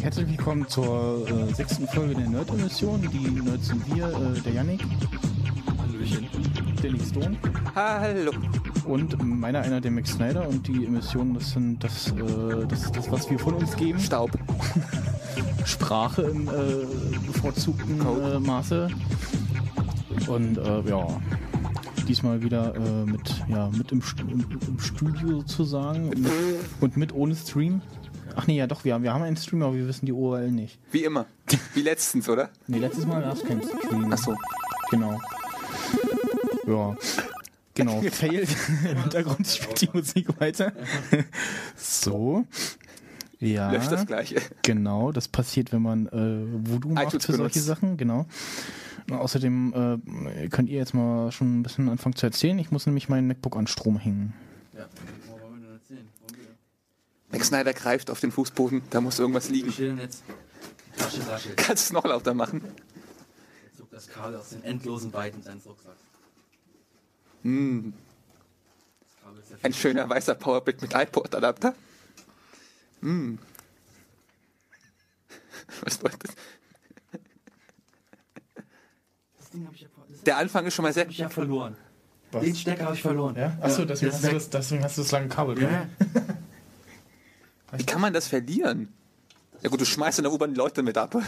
Herzlich willkommen zur äh, sechsten Folge der Nerd-Emission. Die Nerds sind wir, äh, der Yannick, Hallöchen. der Nick Stone Hallo. und meiner einer der Max Snyder. Und die Emissionen, das sind das, äh, das, das was wir von uns geben. Staub. Sprache im äh, bevorzugten äh, Maße. Und äh, ja, diesmal wieder äh, mit, ja, mit im, Stu- im, Studio sozusagen und mit, und mit ohne Stream. Ach nee, ja doch, wir haben, wir haben einen Stream, aber wir wissen die URL nicht. Wie immer. Wie letztens, oder? Nee, letztes Mal gab es keinen Stream. Ach so. Genau. Ja. Genau, failed. Im Hintergrund spielt die Musik weiter. so. Ja. Löscht das gleiche. Genau, das passiert, wenn man äh, Voodoo macht für solche. Sachen, genau. Und außerdem äh, könnt ihr jetzt mal schon ein bisschen anfangen zu erzählen. Ich muss nämlich meinen MacBook an Strom hängen. Ja, wo wollen wir denn erzählen? Wollen wir- Max Snyder greift auf den Fußboden, da muss irgendwas liegen. jetzt? Tasche, Tasche. Kannst du es noch lauter machen? Er zog das Kabel aus den endlosen Weiten seines Rucksacks. Hm, ja ein schöner weißer Powerbrick mit iPod-Adapter. Hm. Was war das? Das Ding habe ich ja, das Der Anfang ist schon mal sehr. hab ich ja verloren. Was? Den Stecker habe ich verloren. Achso, deswegen, das hast du ist das, deswegen hast du das lange Kabel. Ja, drin. Wie kann man das verlieren? Ja gut, du schmeißt in der U-Bahn die Leute mit ab.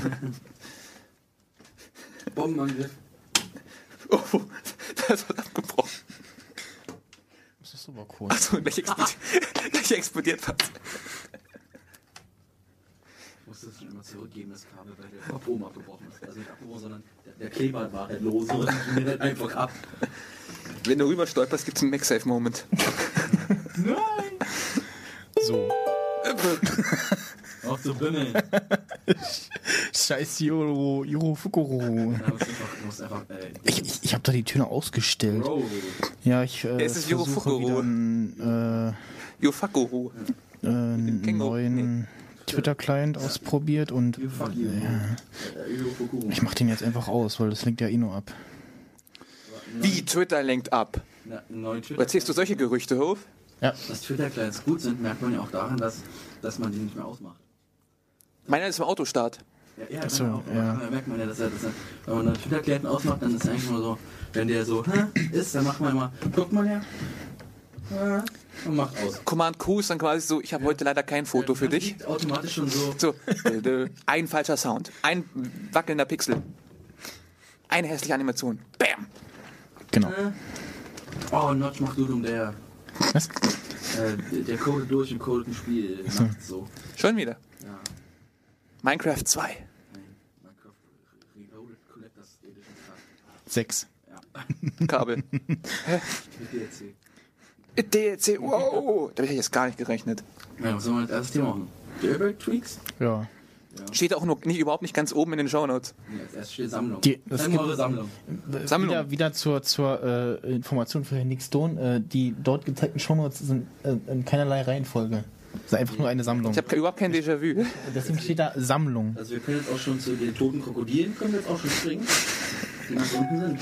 Bombenangriff. Oh, das hat abgebrochen. Das ist aber cool. Achso, gleich explodiert, gleich explodiert was. Ich musste es schon immer zurückgeben, das Kabel, weil der Strom abgebrochen ist. Also nicht abgebrochen, sondern der, der Kleber war halt lose und bin halt einfach ab. Wenn du rüber stolperst, gibt es einen MagSafe-Moment. So. Auch zu bimmeln. Scheiß Yoro, Yoro Fukuro. Äh, Ich, ich, ich habe da die Töne ausgestellt. Bro. Ja, ich äh, Es ist Yoro Fukuro. äh, Yofakuru. äh, einen Känguru. Twitter-Client ausprobiert und Äh, ich mach den jetzt einfach aus, weil das lenkt ja eh nur ab. Wie Twitter lenkt ab. Erzählst du solche Gerüchte, Hof? Ja, Dass Twitter-Clients gut sind, merkt man ja auch daran, dass, dass man die nicht mehr ausmacht. Meiner ist im Autostart. Ja, ja, Ach so, genau. ja. Da merkt man ja, dass er, dass er wenn man einen Twitter-Clienten ausmacht, dann ist er eigentlich nur so, wenn der so hä, ist, dann macht man immer, guckt man ja, hä, und macht aus. Command Q ist dann quasi so, ich habe heute leider kein Foto für dich. automatisch schon so, So, äh, äh, ein falscher Sound, ein wackelnder Pixel, eine hässliche Animation. Bam! genau. hä? oh, Notch macht Dudum, der, Was? äh, der, codet durch und codet ein Spiel nachts so. Schon wieder. Ja, Minecraft 2. nein, Minecraft Reloaded Collectors Edition Tag. Sechs. Ja, Kabel. mit DLC. DLC, wow! Da hätte ich jetzt gar nicht gerechnet. Ja, was soll man als erstes Thema machen? Jailbreak-Tweaks? Ja. Steht auch noch nicht, überhaupt nicht ganz oben in den Shownotes. Ja, als erstes steht Sammlung. Die- das gibt- eure Sammlung. Sammlung. Wieder, wieder zur, zur äh, Information für Herrn Nick Stone. Äh, die dort gezeigten Shownotes sind äh, in keinerlei Reihenfolge. Das ist einfach nur eine Sammlung. Ich habe überhaupt kein Déjà-vu. Deswegen steht da Sammlung. Also wir können jetzt auch schon zu den toten Krokodilen, können wir jetzt auch schon springen, die ganz unten sind.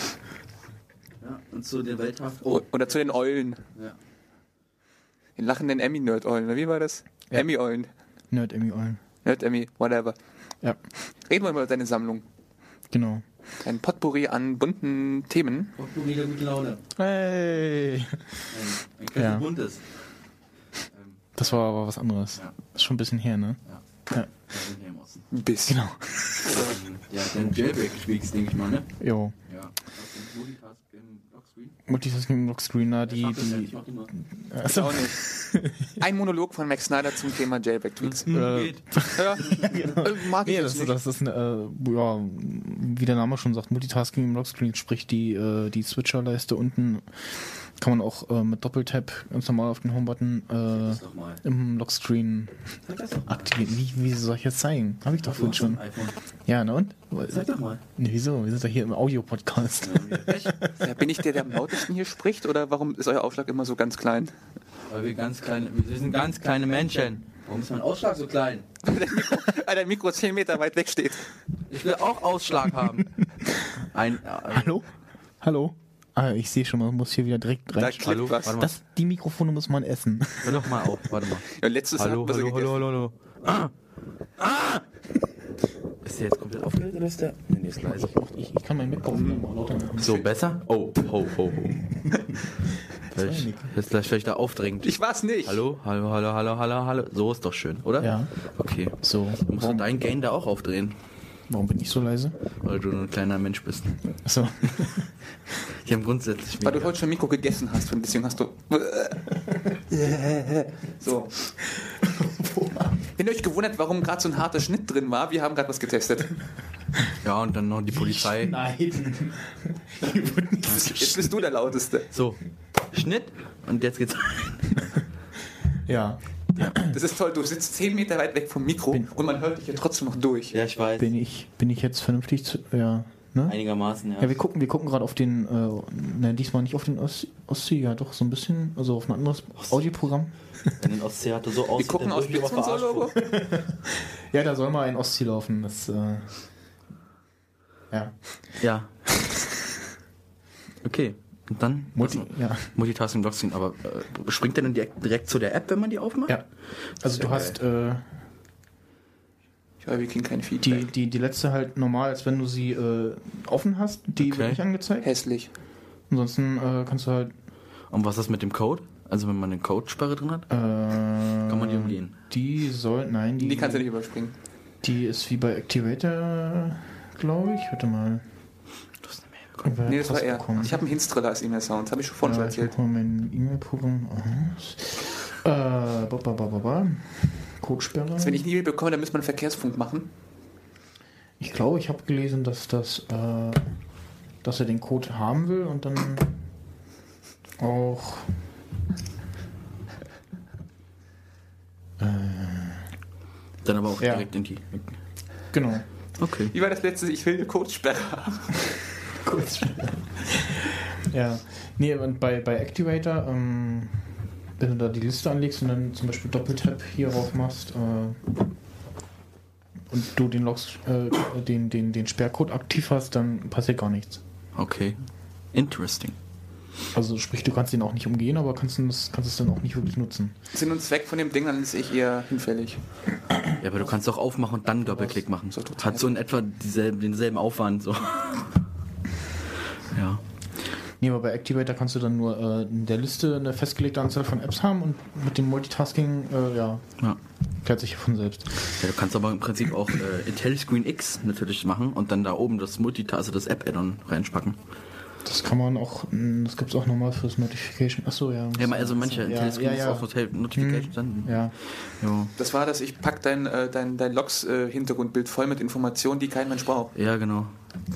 Ja, und zu der Welthaft. Oh, Oder zu den Eulen. ja. Den lachenden Emmy-Nerd-Eulen. oder Wie war das? Ja. Emmy-Eulen. Nerd Emmy Eulen. Nerd-Emmy, whatever. Ja, Reden wir mal über deine Sammlung. genau. Ein Potpourri an bunten Themen. Potpourri der guten Laune. Hey! Ein, ein Kessel Ja. buntes. Ähm, Das war aber was anderes. Ja. Ist schon ein bisschen her, ne? ja, Ja. Ein bisschen. Genau. Ja, den Jailbreak-Tweaks, denke ich mal, ne? Jo. Ja. Aus dem Multitask im Lockscreen. Multitasking Lockscreener, die, ja, ich die. Auch nicht. Ein Monolog von Max Snyder zum Thema Jailback-Tweaks. Äh, Geht. Ja, äh, mag ich Nee, das das, nicht. das ist eine, äh, ja, wie der Name schon sagt, Multitasking im Lockscreen, sprich die, äh, die Switcher-Leiste unten kann man auch äh, mit Doppeltap ganz normal auf den Homebutton äh, im Lockscreen aktivieren. Wie, wie soll ich jetzt zeigen? Habe ich doch vorhin schon. Ja, na und? Zeig doch mal. Nee, wieso? Wir sind doch hier im Audio-Podcast. Ja, bin ich der, der am lautesten hier spricht? Oder warum ist euer Aufschlag immer so ganz klein? weil wir ganz kleine, wir sind ganz kleine Menschen. Warum ist mein Ausschlag so klein? Weil dein Mikro, weil dein Mikro 10 Meter weit weg steht. Ich will auch Ausschlag haben. Ein, äh, Hallo? Hallo? Ah, ich sehe schon, man muss hier wieder direkt Da rein. klippt Hallo, was. warte mal. Das, die Mikrofone muss man essen. Hör doch mal auf, warte mal. Ja, letztes Hallo, so hallo, hallo, gegessen. hallo, Ah! Ah! Ist der jetzt komplett aufgelegt oder ist der? Nee, der ist leise. Ich, ich kann mein Mikrofon mal lauter machen. So, besser? Oh, ho, ho, ho. Vielleicht, jetzt gleich vielleicht da aufdringend. Ich war's nicht. Hallo, hallo, hallo, hallo, hallo, hallo. So ist doch schön, oder? Ja. Okay. So, Du musst warum, dein Gain da auch aufdrehen, warum bin ich so leise? weil du nur ein kleiner Mensch bist. Achso. Die haben grundsätzlich Weil du heute schon Mikro gegessen hast und deswegen hast du. so. Wenn ihr euch gewundert, warum gerade so ein harter Schnitt drin war, wir haben gerade was getestet. Ja, und dann noch die Polizei. Nein. Jetzt bist du der Lauteste. So, Schnitt und jetzt geht's. ja, Das ist toll, du sitzt 10 Meter weit weg vom Mikro Bin- und man hört dich ja trotzdem noch durch. Ja, ich weiß. bin ich, bin ich jetzt vernünftig zu. Ja, ne? Einigermaßen, ja. Ja, wir gucken, wir gucken gerade auf den, äh, nein, diesmal nicht auf den Ost Ostsee, ja doch, so ein bisschen, also auf ein anderes Audioprogramm. Wenn den Ostsee hatte so Wir aussieht, gucken aus verarscht Logo. Ja, da soll mal ein Ostsee laufen, das, äh, ja. Ja. Okay. Und dann? Multi, Also, ja. Multitasking Blockchain, aber äh, springt der dann direkt, direkt zu der App, wenn man die aufmacht? Ja. Also du hast, äh, Ich höre, wir kriegen kein die, Feedback. die, die letzte halt normal, als wenn du sie äh, offen hast, die Okay. wird nicht angezeigt. Hässlich. Ansonsten äh, kannst du halt, Und was ist mit dem Code? Also wenn man eine Codesperre drin hat? äh, kann man die umgehen? Die soll, nein, die, Die kannst du nicht überspringen. die ist wie bei Activator, glaube ich. Warte mal. Nee, das war er. bekommen? Ich habe einen Hinstriller als E-Mail-Sound. Habe ich schon vorhin schon Ja, ich erzählt. mal mein E-Mail-Programm aus. Äh, ba, ba, ba, ba. Codesperre. Also wenn ich eine E-Mail bekomme, dann müsste man einen Verkehrsfunk machen. Ich glaube, ich habe gelesen, dass das, äh, dass er den Code haben will und dann auch. Dann aber auch Ja. direkt in die. Genau. Okay. Wie war das letzte? Ich will eine Codesperre haben. Ja. Nee, und bei, bei Activator, ähm, wenn du da die Liste anlegst und dann zum Beispiel Doppeltap hier drauf machst äh, und du den Logs, äh, den, den, den Sperrcode aktiv hast, dann passiert gar nichts. Okay. Interesting. Also sprich, du kannst den auch nicht umgehen, aber kannst, das, kannst es dann auch nicht wirklich nutzen. Sinn und Zweck von dem Ding, dann ist ich eher hinfällig. Ja, aber du kannst auch aufmachen und dann Doppelklick machen. So. Hat so in etwa dieselben, denselben Aufwand. So. Nee, aber bei Activator kannst du dann nur äh, in der Liste eine festgelegte Anzahl von Apps haben und mit dem Multitasking, äh, ja, ja. klärt sich von selbst. Ja, du kannst aber im Prinzip auch äh, IntelliScreen X natürlich machen und dann da oben das Multitask, also das App-Add-on reinspacken. Das kann man auch, mh, das gibt es auch nochmal fürs Notification. Achso, ja. Ja, also manche ja, IntelliScreen ja, ja. auch Notif- Notifications dann. Ja, Ja. Das war das, ich pack dein, äh, dein, dein Logs-Hintergrundbild voll mit Informationen, die kein Mensch braucht. ja, genau.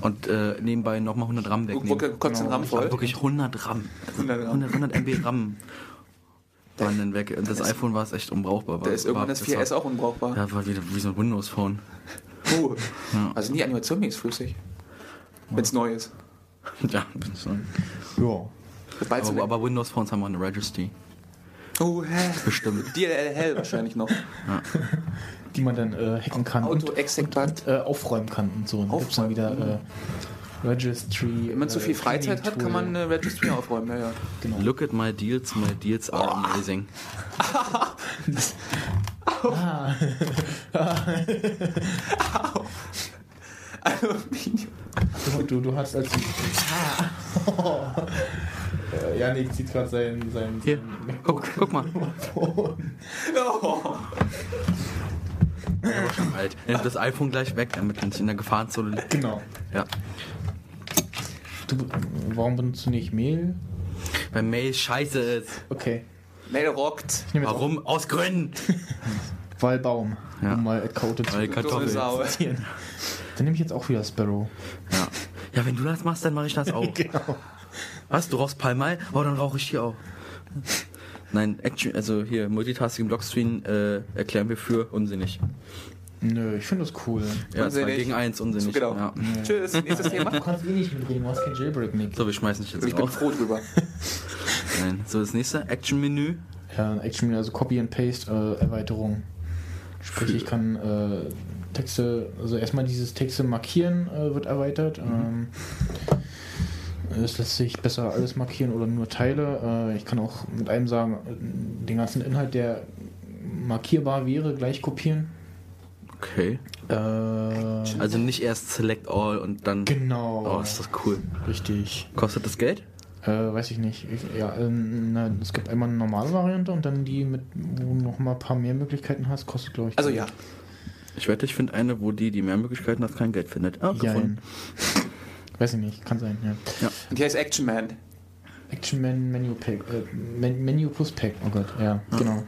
Und äh, nebenbei nochmal 100 RAM wegnehmen. kotzt den Genau. RAM voll. wirklich 100 RAM. 100 RAM. 100, 100 MB RAM waren dann weg. Und das iPhone war es echt unbrauchbar. Da ist irgendwann das 4S auch unbrauchbar. Ja, war wieder wie so ein Windows-Phone. Puh. Ja. Also die Animation ist flüssig. Wenn es neu ist. ja, bin so. ja. Aber, aber Windows-Phones haben auch eine Registry. oh, hä? Bestimmt. DLL hell wahrscheinlich noch. Die man dann äh, hacken kann und Auto exec Bad. äh, aufräumen kann und so. Und dann gibt's dann wieder äh, Registry. Wenn man zu viel Freizeit hat, kann man eine Registry aufräumen. Ja, ja. Genau. Look at my deals, my deals are amazing. Aluminium. Du, du, du hast als. Äh, Janik zieht gerade sein, sein, Hier, sein guck, guck mal. Oh. Der war schon alt. Nimm das iPhone gleich weg, damit man nicht in der Gefahrenzone liegt. Genau. Ja. Du, warum benutzt du nicht Mehl? Weil Mail scheiße ist. Okay. Mail rockt. Warum? Aus Gründen. auch Wahlbaum, Ja. um mal zu Weil Dumme Kartoffel. Sau. zitieren. Dann nehme ich jetzt auch wieder Sparrow. Ja. ja, wenn du das machst, dann mache ich das auch. Genau. Was? Du rauchst Palmal? Oh, dann rauche ich hier auch. Nein, Action, also hier, Multitasking Blockscreen äh, erklären wir für unsinnig. Nö, ich finde das cool. Ja, Unsinnig. zwei gegen eins, unsinnig. Genau. Ja. Tschüss, nächstes Thema. Du kannst eh nicht mitreden, du hast kein Jailbreak, Nick. So, wir schmeißen dich jetzt Ich bin auf. froh drüber. Nein. So, das nächste, Action-Menü. Ja, Action, also Copy and Paste äh, Erweiterung. Sprich, ich kann äh, Texte, also erstmal dieses Texte markieren äh, wird erweitert. Ähm, es lässt sich besser alles markieren oder nur Teile. Äh, ich kann auch mit einem sagen, äh, den ganzen Inhalt, der markierbar wäre, gleich kopieren. Okay. Äh, Also nicht erst Select All und dann. genau. Oh, ist das cool. Richtig. Kostet das Geld? Äh, weiß ich nicht. Ich, ja, ähm, na, es gibt einmal eine normale Variante und dann die, mit, wo du noch mal ein paar mehr Möglichkeiten hast, kostet, glaube ich. Also ja. Ich wette, ich finde eine, wo die, die mehr Möglichkeiten hat, kein Geld findet. Ah, gefunden. Jein. Weiß ich nicht, kann sein, ja. Und hier ist Action Man. Action Man Menu Pack, äh, Men Menu Plus Pack, oh Gott, ja, genau.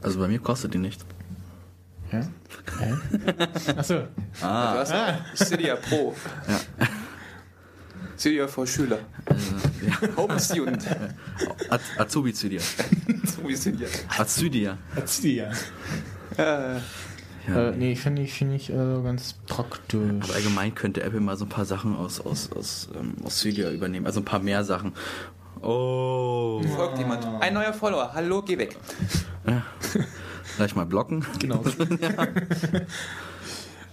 Also bei mir kostet die nichts. Ja? Hä? Achso, Du hast Cydia Pro. Ja. Cydia für Schüler. Also, ja. Home Student. Az Azubi zu dir. so wie Cydia. Azudia. ja. Äh, Ja. Äh, nee, finde ich, finde ich äh, ganz praktisch. Aber allgemein könnte Apple mal so ein paar Sachen aus, aus, aus, ähm, aus Cydia übernehmen. Also ein paar mehr Sachen. Oh. folgt jemand. Ein neuer Follower. Hallo, geh weg. Gleich mal blocken. Genau.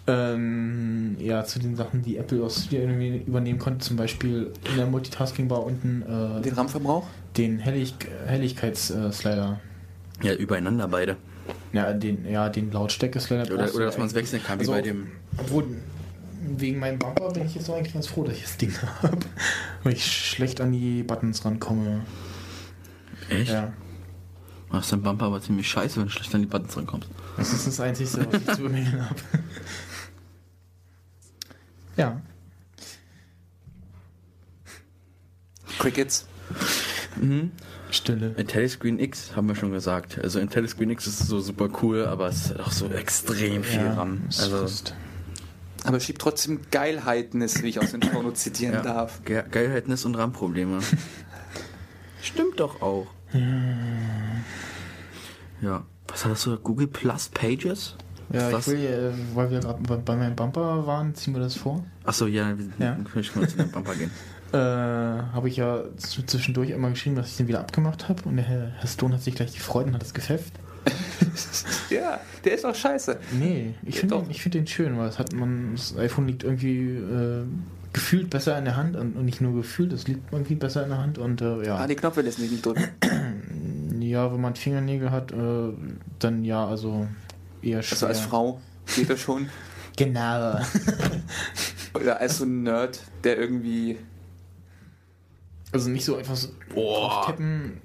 ähm, ja, zu den Sachen, die Apple aus Studio irgendwie übernehmen konnte, zum Beispiel in der Multitasking-Bar unten äh, Den RAM-Verbrauch? den Hellig Helligkeitsslider. Ja, übereinander beide. Ja, den, ja, den Lautstärke-Slider. Oder, oder dass man es wechseln kann, Also, wie bei dem. Obwohl, wegen meinem Bumper bin ich jetzt eigentlich ganz froh, dass ich das Ding habe. Weil ich schlecht an die Buttons rankomme. Echt? Ja. Ach, ist dein Bumper aber ziemlich scheiße, wenn du schlecht an die Buttons rankommst. Das ist das Einzige, was ich zu bemängeln habe. Ja. Crickets. Mhm. Stille. IntelliScreen X haben wir schon gesagt. Also IntelliScreen X ist so super cool, aber es hat auch so extrem viel RAM. es Also. Aber schiebt trotzdem Geilheitnis, wie ich aus den Shownotes zitieren ja, darf. Ge Geilheitnis und RAM-Probleme. Stimmt doch auch. Ja. Was hattest du? Google Plus Pages? Ja, ich will, äh, weil wir gerade bei, bei meinem Bumper waren, ziehen wir das vor. Achso, ja, wir Ja. ich kann zu dem Bumper gehen. Äh, habe ich ja zwischendurch immer geschrieben, dass ich den wieder abgemacht habe und der Herr, Herr Stone hat sich gleich gefreut und hat es gepfefft. Ja, der ist doch scheiße. Nee, ich finde den, ich find den schön, weil es hat man, das iPhone liegt irgendwie äh, gefühlt besser in der Hand und, und nicht nur gefühlt, es liegt irgendwie besser in der Hand und äh, ja. Ah, die Knöpfe lässt mich nicht drücken. Ja, wenn man Fingernägel hat, äh, dann ja, also eher schwer. Also als Frau geht das schon. Genau. Oder als so ein Nerd, der irgendwie. Also nicht so einfach so tippen.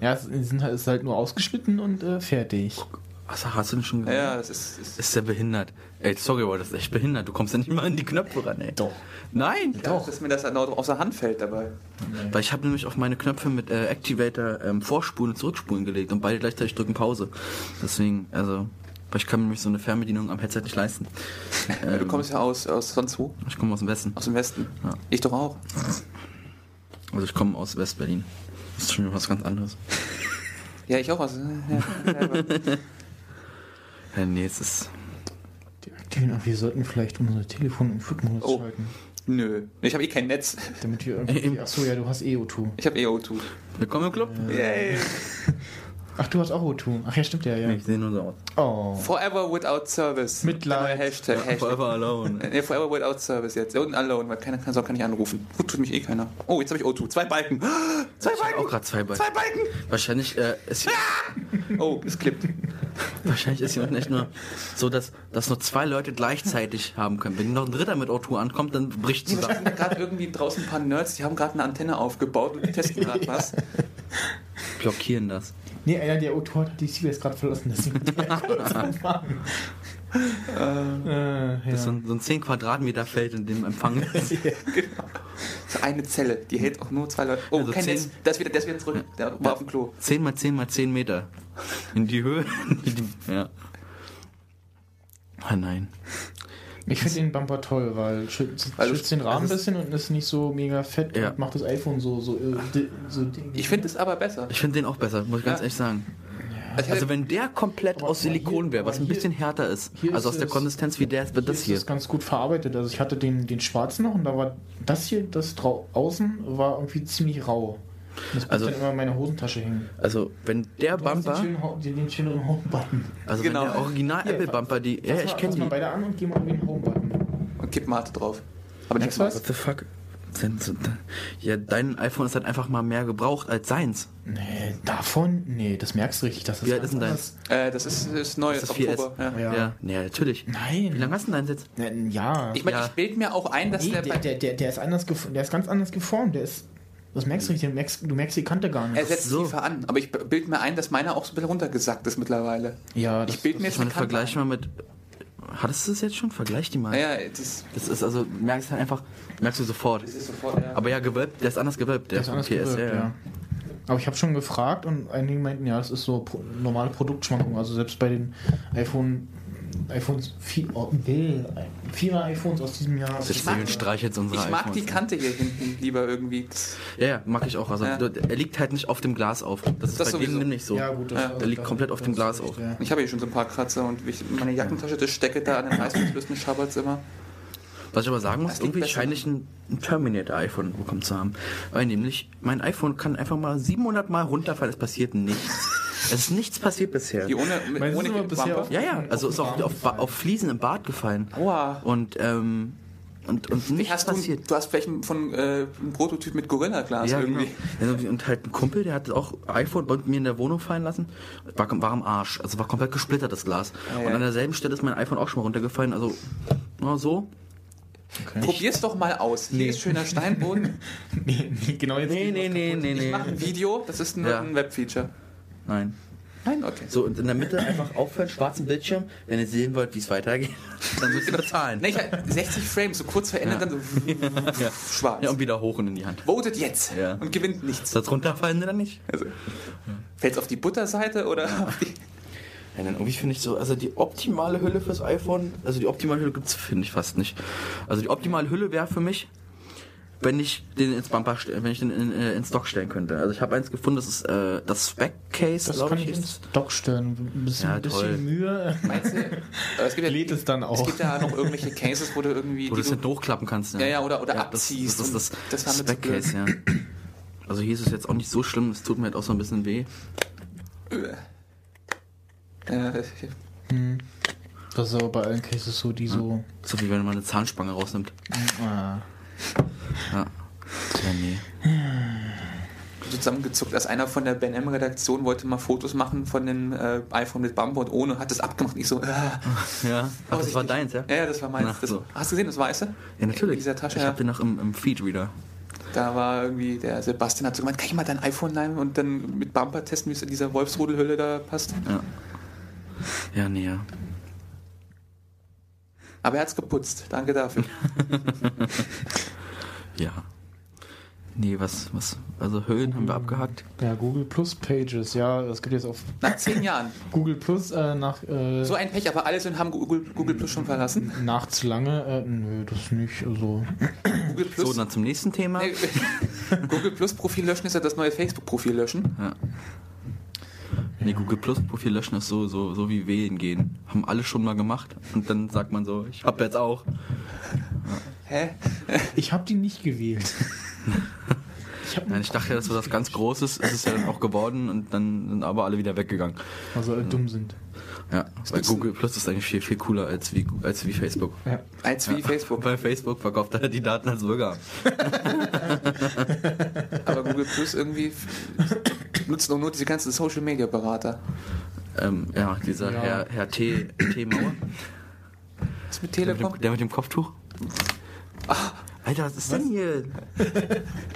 Ja, es sind halt, es ist halt nur ausgeschnitten und äh, fertig. Achso, hast du den schon gesehen? Ja, das ist. ist Ist der behindert? Ey, sorry, aber das ist echt behindert. Du kommst ja nicht mal an die Knöpfe ran, ey. Doch. Nein! ja, dass mir das genau aus der Hand fällt dabei. Weil ich habe nämlich auf meine Knöpfe mit äh, Activator ähm, Vorspulen und Zurückspulen gelegt und beide gleichzeitig drücken Pause. Deswegen, also, weil ich kann mir nämlich so eine Fernbedienung am Headset nicht leisten. Ja, du kommst ja aus, aus sonst wo? Ich komme aus dem Westen. Aus dem Westen. Ja. Ich doch auch. Also ich komme aus West-Berlin. Das ist schon was ganz anderes. Ja, ich auch aus. Ja, ja, aber- Ja, nee, es ist. Aber wir sollten vielleicht unser Telefon im Flugmodus Oh. schalten. Nö. Ich habe eh kein Netz. Damit wir irgendwie. Achso, ja, du hast eh O2. Ich habe eh O2. Willkommen im Club. Yay. Ach, du hast auch O2. Ach ja, stimmt ja, ja. Nee, ich sehe nur so aus. Oh. Forever without service. Mitleid. Hashtag. Hashtag. Forever alone. Nee, forever without service jetzt. Und alone, weil keiner kann, kann ich anrufen. Gut, tut mich eh keiner. Oh, jetzt habe ich O2. Zwei Balken. Zwei Ich hab Balken. auch gerade zwei Balken. Zwei Balken. Wahrscheinlich, äh, ist hier, Oh, es klippt. wahrscheinlich ist hier unten echt nur so, dass, dass nur zwei Leute gleichzeitig haben können. Wenn noch ein dritter mit O2 ankommt, dann bricht Nee, zusammen. sind gerade irgendwie draußen ein paar Nerds, die haben gerade eine Antenne aufgebaut und die testen gerade was. Blockieren das. Nee, einer der O2 hat die CBS gerade verlassen, deswegen kurz anfangen. Äh, Das ist so ja. ein, so ein 10 Quadratmeter Feld, in dem Empfang ist. So eine Zelle, die hält auch nur zwei Leute. Oh, Also kein zehn- Netz. Das ist wieder, das wieder zurück. Der war auf dem Klo. 10 mal 10 mal 10 Meter. In die Höhe. Ja. Ah nein. Ich finde den Bumper toll, weil schützt, du- schützt den Rahmen ein also bisschen und ist nicht so mega fett Ja. und macht das iPhone so so äh, di- so Ding. Ich finde es aber besser. Ich finde den auch besser, muss ich ganz Ja. ehrlich sagen. Also, Also wenn der komplett Aber aus Silikon wäre, was ein hier- bisschen härter ist, hier also ist aus der es- Konsistenz wie der, wird das ist hier. das ganz gut verarbeitet. Also ich hatte den, den schwarzen noch und da war das hier, das drau außen war irgendwie ziemlich rau. Das Also- dann immer in meiner Hosentasche hängen. Also, wenn der Du hast den, Bumper, schönen, den, schöneren Home-Button. also Genau. wenn der Original Apple Bumper, die, ja, ich kenne fass mal die. beide an und geh mal auf den Home-Button. Und kipp Mate drauf. Aber nicht Merkst du was? What the fuck? Ja, dein iPhone ist halt einfach mal mehr gebraucht als seins. Nee, davon? Nee, das merkst du richtig. Das ist Wie alt ist denn deins? anders. Äh, das ist, ist neu, Das ist ist 4S. Oktober. Ja. Ja. Ja, ja natürlich. Nein. Wie lange hast du denn deins jetzt? Ja. Ich meine, Ja. ich bild mir auch ein, dass nee, der, der, der, der, der, ist anders der ist ganz anders geformt. Der ist. Das merkst du nicht. Du merkst, du merkst die Kante gar nicht. er setzt so. tiefer an. Aber ich bild mir ein, dass meiner auch so ein bisschen runtergesackt ist mittlerweile. ja, Ich bild mir Ich jetzt meine, eine Kante vergleich mal mit. Hattest du das jetzt schon? Vergleich die mal. Naja, das, Das ist also, merkst halt einfach, merkst du sofort. das ist sofort. Ja. Aber ja, gewölbt, der ist anders gewölbt, der, Der ist von anders PS. gewölbt, ja, ja. ja. Aber ich habe schon gefragt und einige meinten, ja, das ist so normale Produktschwankung. Also selbst bei den iPhone, iPhones 4, oh, nee, 4er iPhones aus diesem Jahr. Sitzt mag- jetzt unsere Ich mag iPhones, die ne? Kante hier hinten lieber irgendwie. Das- Ja, ja, mag ich auch. Also, Ja. er liegt halt nicht auf dem Glas auf. Das ist Das bei dem sowieso. nicht so. Ja, gut, das- Ja, der liegt komplett auf dem das Glas auf. ja. Ich habe hier schon so ein paar Kratzer und ich, meine Jackentasche, das stecke da an den reißverschlüssen, schabbert's immer. Was ich aber sagen muss, Das irgendwie scheine ich ein, ein Terminator-iPhone bekommen zu haben. Weil nämlich, mein iPhone kann einfach mal 700 Mal runterfallen, es passiert nichts. Es ist nichts passiert bisher. Die ohne, mit, Meinst du, ohne aber bisher auf- Ja, ja, also auf ist auch auf, auf Fliesen im Bad gefallen. Aua. Und, ähm, und, und nichts hast du, passiert. du hast vielleicht einen- von äh, einen Prototyp mit Gorilla-Glas Ja, irgendwie. genau. Also, und halt ein Kumpel, der hat auch iPhone bei mir in der Wohnung fallen lassen. War, war am Arsch. Also war komplett gesplittert, das Glas. ja. Und an derselben Stelle ist mein iPhone auch schon mal runtergefallen. Also, na, so. Probier's doch mal aus. Hier Nee. ist schöner Steinboden. Nee, nee, genau jetzt. Nee, nee, nee, nee, Ich nee. mache ein Video, das ist nur Ja. ein Webfeature. Nein. Nein, okay. So, und in der Mitte einfach aufhören, schwarzen Bildschirm. Wenn ihr sehen wollt, wie es weitergeht, dann müsst ihr bezahlen. Nee, ich hab 60 Frames, so kurz verändert, dann so schwarz. Ja, und wieder hoch und in die Hand. Votet jetzt Ja. und gewinnt nichts. Ist das runterfallen oder nicht? Also, Fällt's auf die Butterseite oder auf die... Ja, dann irgendwie finde ich so, also die optimale Hülle fürs iPhone, also die optimale Hülle gibt's finde ich fast nicht. Also die optimale Hülle wäre für mich, wenn ich den ins Bumper, wenn ich den in, äh, in Stock stellen könnte. Also ich habe eins gefunden, das ist äh, das Spec Case, Das glaube kann ich. ins Dock stellen. Ein bisschen, Ja, ein bisschen toll. Mühe. Meinst du? Aber es gibt ja, Lädt es dann auch. Es gibt ja noch irgendwelche Cases, wo du irgendwie... Wo du die das hinten hochklappen kannst. Ja, ja, oder- oder das, abziehst Das, das, das mir Spec. Case, ja. Also hier ist es jetzt auch nicht so schlimm, es tut mir halt auch so ein bisschen weh. äh, Das ist aber bei allen Cases so, die so. So wie wenn man eine Zahnspange rausnimmt. Ah. Ja. Ja, nee. zusammengezuckt, als einer von der Ben M Redaktion wollte mal Fotos machen von dem äh, iPhone mit Bumper und ohne, hat das abgemacht. Ich so, äh, Ja. Ach, das war deins, ja? Ja, das war meins. Ach Das, so. Hast du gesehen, das weiße? Ja, natürlich. In dieser Tasche, ich ja. habe den noch im, im Feedreader. Da war irgendwie, der Sebastian hat so gemeint, kann ich mal dein iPhone leihen und dann mit Bumper testen, wie es in dieser Wolfsrudelhülle da passt. Ja. Ja, nee, ja. Aber er hat's geputzt. Danke dafür. Ja. Nee, was, was, also Höhen haben wir abgehackt. Ja, Google Plus Pages, ja, es gibt jetzt auf Nach zehn Jahren. Google Plus äh, nach, äh, So ein Pech, aber alle sind, haben Google, Google Plus schon verlassen. nach zu lange. Äh, nö, das nicht. Also, Google Plus, So, dann zum nächsten Thema. nee, Google Plus Profil löschen ist ja das neue Facebook Profil löschen. Ja. Nee, Google Plus Profil löschen ist so, so, so wie wählen gehen. Haben alle schon mal gemacht. Und dann sagt man so, ich hab jetzt auch. Hä? ich habe die nicht gewählt. ich Nein, ich dachte ja, das war das ganz Großes. Es ist ja dann auch geworden und dann sind aber alle wieder weggegangen. also alle dumm sind. Ja, weil Google Plus ist eigentlich viel, viel cooler als wie, als wie Facebook. Ja. Als wie Facebook. Bei Facebook verkauft er die Daten als Bürger. Aber Google Plus irgendwie nutzen auch nur diese ganzen Social Media Berater. Ähm, ja, dieser Ja. Herr, Herr T. T. Mauer. Was mit Der mit, Telekom? dem, der mit dem Kopftuch. Alter, was ist denn hier?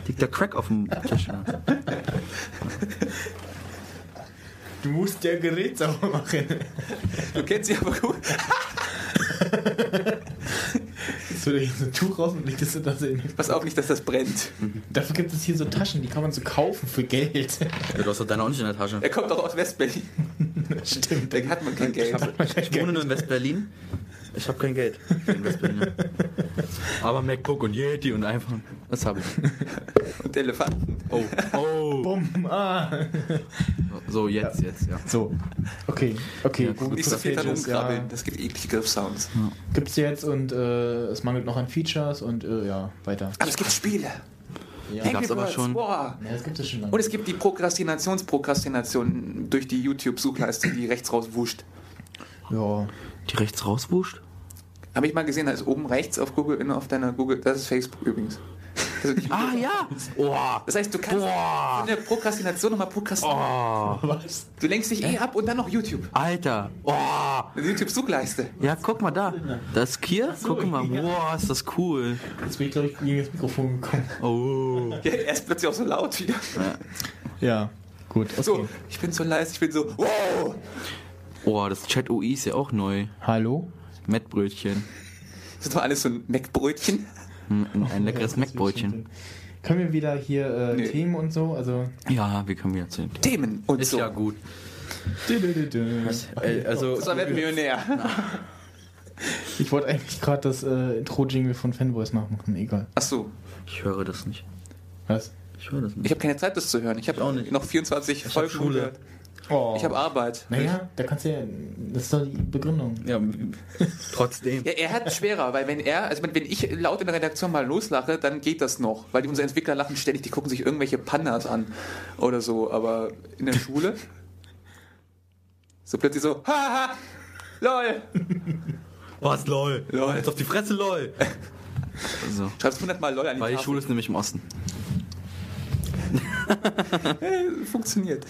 Liegt der Crack auf dem Tisch. Ja. Du musst der Gerät sauber machen. Du kennst sie aber gut. Jetzt hol ich so ein Tuch raus und leg das in das in. Pass auf nicht, dass das brennt. Dafür gibt es hier so Taschen, die kann man so kaufen für Geld. Ja, du hast doch deine auch nicht in der Tasche. Er kommt doch aus Westberlin. Stimmt. Da hat man kein Geld. Ich wohne nur in West-Berlin. Ich habe kein Geld. Aber MacBook und Yeti und iPhone, das habe ich. Und Elefanten. Oh, oh. Bumm, ah. So, jetzt, jetzt, ja. So, okay, okay. Ja, Google Nicht so viel dann Pages, umkrabbeln. ja, Das gibt eklige Griffsounds. gibt's jetzt und äh, es mangelt noch an Features und äh, ja, weiter. Aber es gibt Spiele. Die Angry gab's aber schon. Boah. Ja, das gibt es schon lange. Und es gibt die Prokrastinations-Prokrastination durch die YouTube-Suchleiste, die rechts rauswuscht. ja. Die rechts rauswuscht? Habe ich mal gesehen, da ist oben rechts auf Google, in- auf deiner Google, das ist Facebook übrigens. Das, ist- Ah ja! Oh, das heißt, du kannst Boah. von der Prokrastination nochmal prokrastinieren. oh, Was? Du lenkst dich eh ab und dann noch YouTube. Alter! Oh! Eine YouTube-Suchleiste. Ja, guck mal da. Das Kier? Guck mal. ja. Boah, ist das cool. Jetzt bin ich, glaube ich, gegen das Mikrofon gekommen. Oh. Ja, er ist plötzlich auch so laut wieder. Ja, gut. Okay. So, ich bin so leise, ich bin so, wow. Oh, das Chat UI ist ja auch neu. Hallo? Mettbrötchen. Das ist doch alles so ein Meckbrötchen. Ein, ein leckeres Mettbrötchen. Können wir wieder hier äh, Nee. Themen und so? Also. Ja, wir können wieder erzählen. Themen und Ist so. ja gut. Ich Äh, also, So wird Millionär. wollte eigentlich gerade das äh, Intro-Jingle von Fanboys nachmachen. Egal. Ach so, ich höre das nicht. Was? Ich höre das ich nicht. habe keine Zeit, das zu hören. Ich habe auch nicht. noch 24 hab Folgen gehört. Oh. Ich habe Arbeit. Naja, da kannst du ja. Das ist doch die Begründung. Ja, trotzdem. Ja, er hat es schwerer, weil wenn er, also wenn ich laut in der Redaktion mal loslache, dann geht das noch, weil die, unsere Entwickler lachen ständig, die gucken sich irgendwelche Pandas an oder so, aber in der Schule so plötzlich so, haha, lol, Was, lol? Lol. Jetzt auf die Fresse, lol. So. schreibst 100 Mal lol an die Weil die Tafel. Schule ist nämlich im Osten. Äh, funktioniert.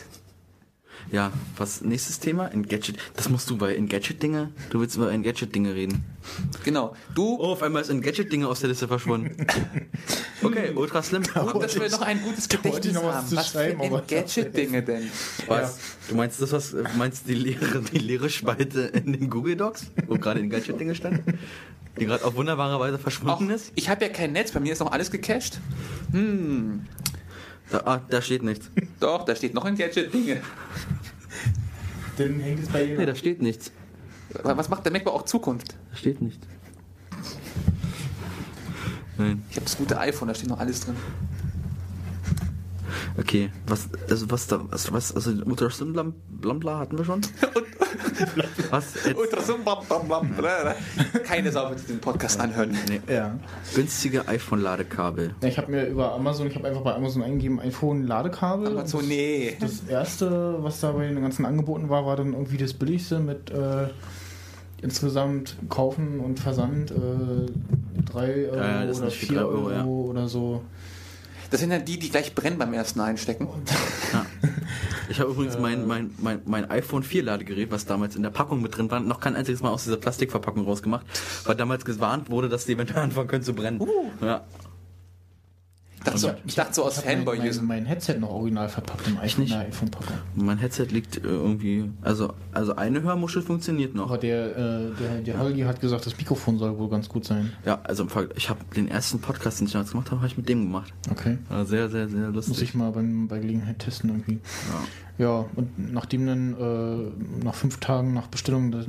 Ja, was nächstes Thema? Engadget. Das musst du bei Engadget-Dinge. Du willst über Engadget-Dinge reden. Genau. Du, Oh, auf einmal ist Engadget-Dinge aus der Liste verschwunden. Okay, ultra slim. gut, dass wir noch ein gutes Gedächtnis noch was haben. Was für schreiben, aber- Gadget-Dinge denn? Was? Du meinst das, was, meinst die leere, die leere Spalte in den Google Docs, wo gerade Engadget-Dinge stand? Die gerade auf wunderbare Weise Auch, verschwunden ist? ich habe ja kein Netz, bei mir ist noch alles gecached. Hm, Da, ah, da steht nichts. doch, da steht noch ein Gadget-Dinge. Dann hängt es bei Nee, jeder. da steht nichts. Was macht der MacBook auch Zukunft? Da steht nichts. Nein. Ich habe das gute iPhone, da steht noch alles drin. Okay, was, also was da, was, was also Ultra Slim Blam, Blambla hatten wir schon? was? Jetzt, Ultrasum, blam, blam, blam, bla. Keine Sau wird den Podcast anhören. nee. Ja. Günstige iPhone-Ladekabel. Ja, Ich habe mir über Amazon, ich habe einfach bei Amazon eingegeben, iPhone Ladekabel. Aber so, nee. Das erste, was da bei den ganzen Angeboten war, war dann irgendwie das billigste mit äh, insgesamt Kaufen und Versand äh, 3 Euro Ja, ja, das oder nicht für 4 drei Euro, Euro, ja. oder so. Das sind dann die, die gleich brennen beim ersten Einstecken. Ich habe übrigens mein, mein, mein, mein iPhone 4 Ladegerät, was damals in der Packung mit drin war, noch kein einziges Mal aus dieser Plastikverpackung rausgemacht, weil damals gewarnt wurde, dass die eventuell anfangen können zu brennen. Ja. Ich dachte so, ich dachte so aus Ich hab mein, mein, mein Headset noch original verpackt im iPhone, nicht? der iPhone-Packung. Mein Headset liegt äh, irgendwie, also, also eine Hörmuschel funktioniert noch. Aber der, äh, der, der Helgi hat gesagt, das Mikrofon soll wohl ganz gut sein. Ja, also im Fall, ich habe den ersten Podcast, den ich damals gemacht habe, habe ich mit dem gemacht. Okay. War sehr, sehr, sehr Muss lustig. ich mal beim, bei Gelegenheit testen irgendwie. Ja, und nachdem dann äh, nach fünf Tagen nach Bestellung das,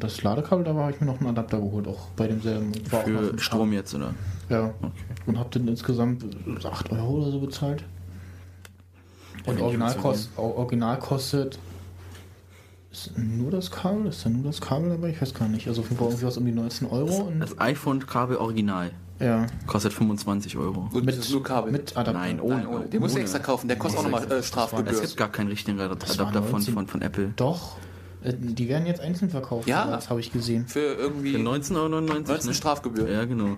das Ladekabel da war, habe ich mir noch einen Adapter geholt, auch bei demselben. War Für Strom jetzt, oder? Ja. Und habe dann insgesamt 8 Euro oder so bezahlt. Und Ja, original, kost, original kostet. Ist nur das Kabel? Ist da nur das Kabel dabei? Ich weiß gar nicht. Also auf jeden Fall irgendwie was um die 19 Euro. Und, Das iPhone-Kabel original ja. kostet 25 Euro. Und Mit, das ist nur Kabel. mit Adapter. Nein, ohne. Nein, ohne. Den musst du extra kaufen, der kostet auch nochmal äh, Es Strafgebühr. gibt gar keinen richtigen Adapter von, 19. von, von Apple. Doch. Äh, Die werden jetzt einzeln verkauft. Ja. Das habe ich gesehen. Für irgendwie Für 19,99 Euro. 19 ne? Strafgebühr. Ja, genau.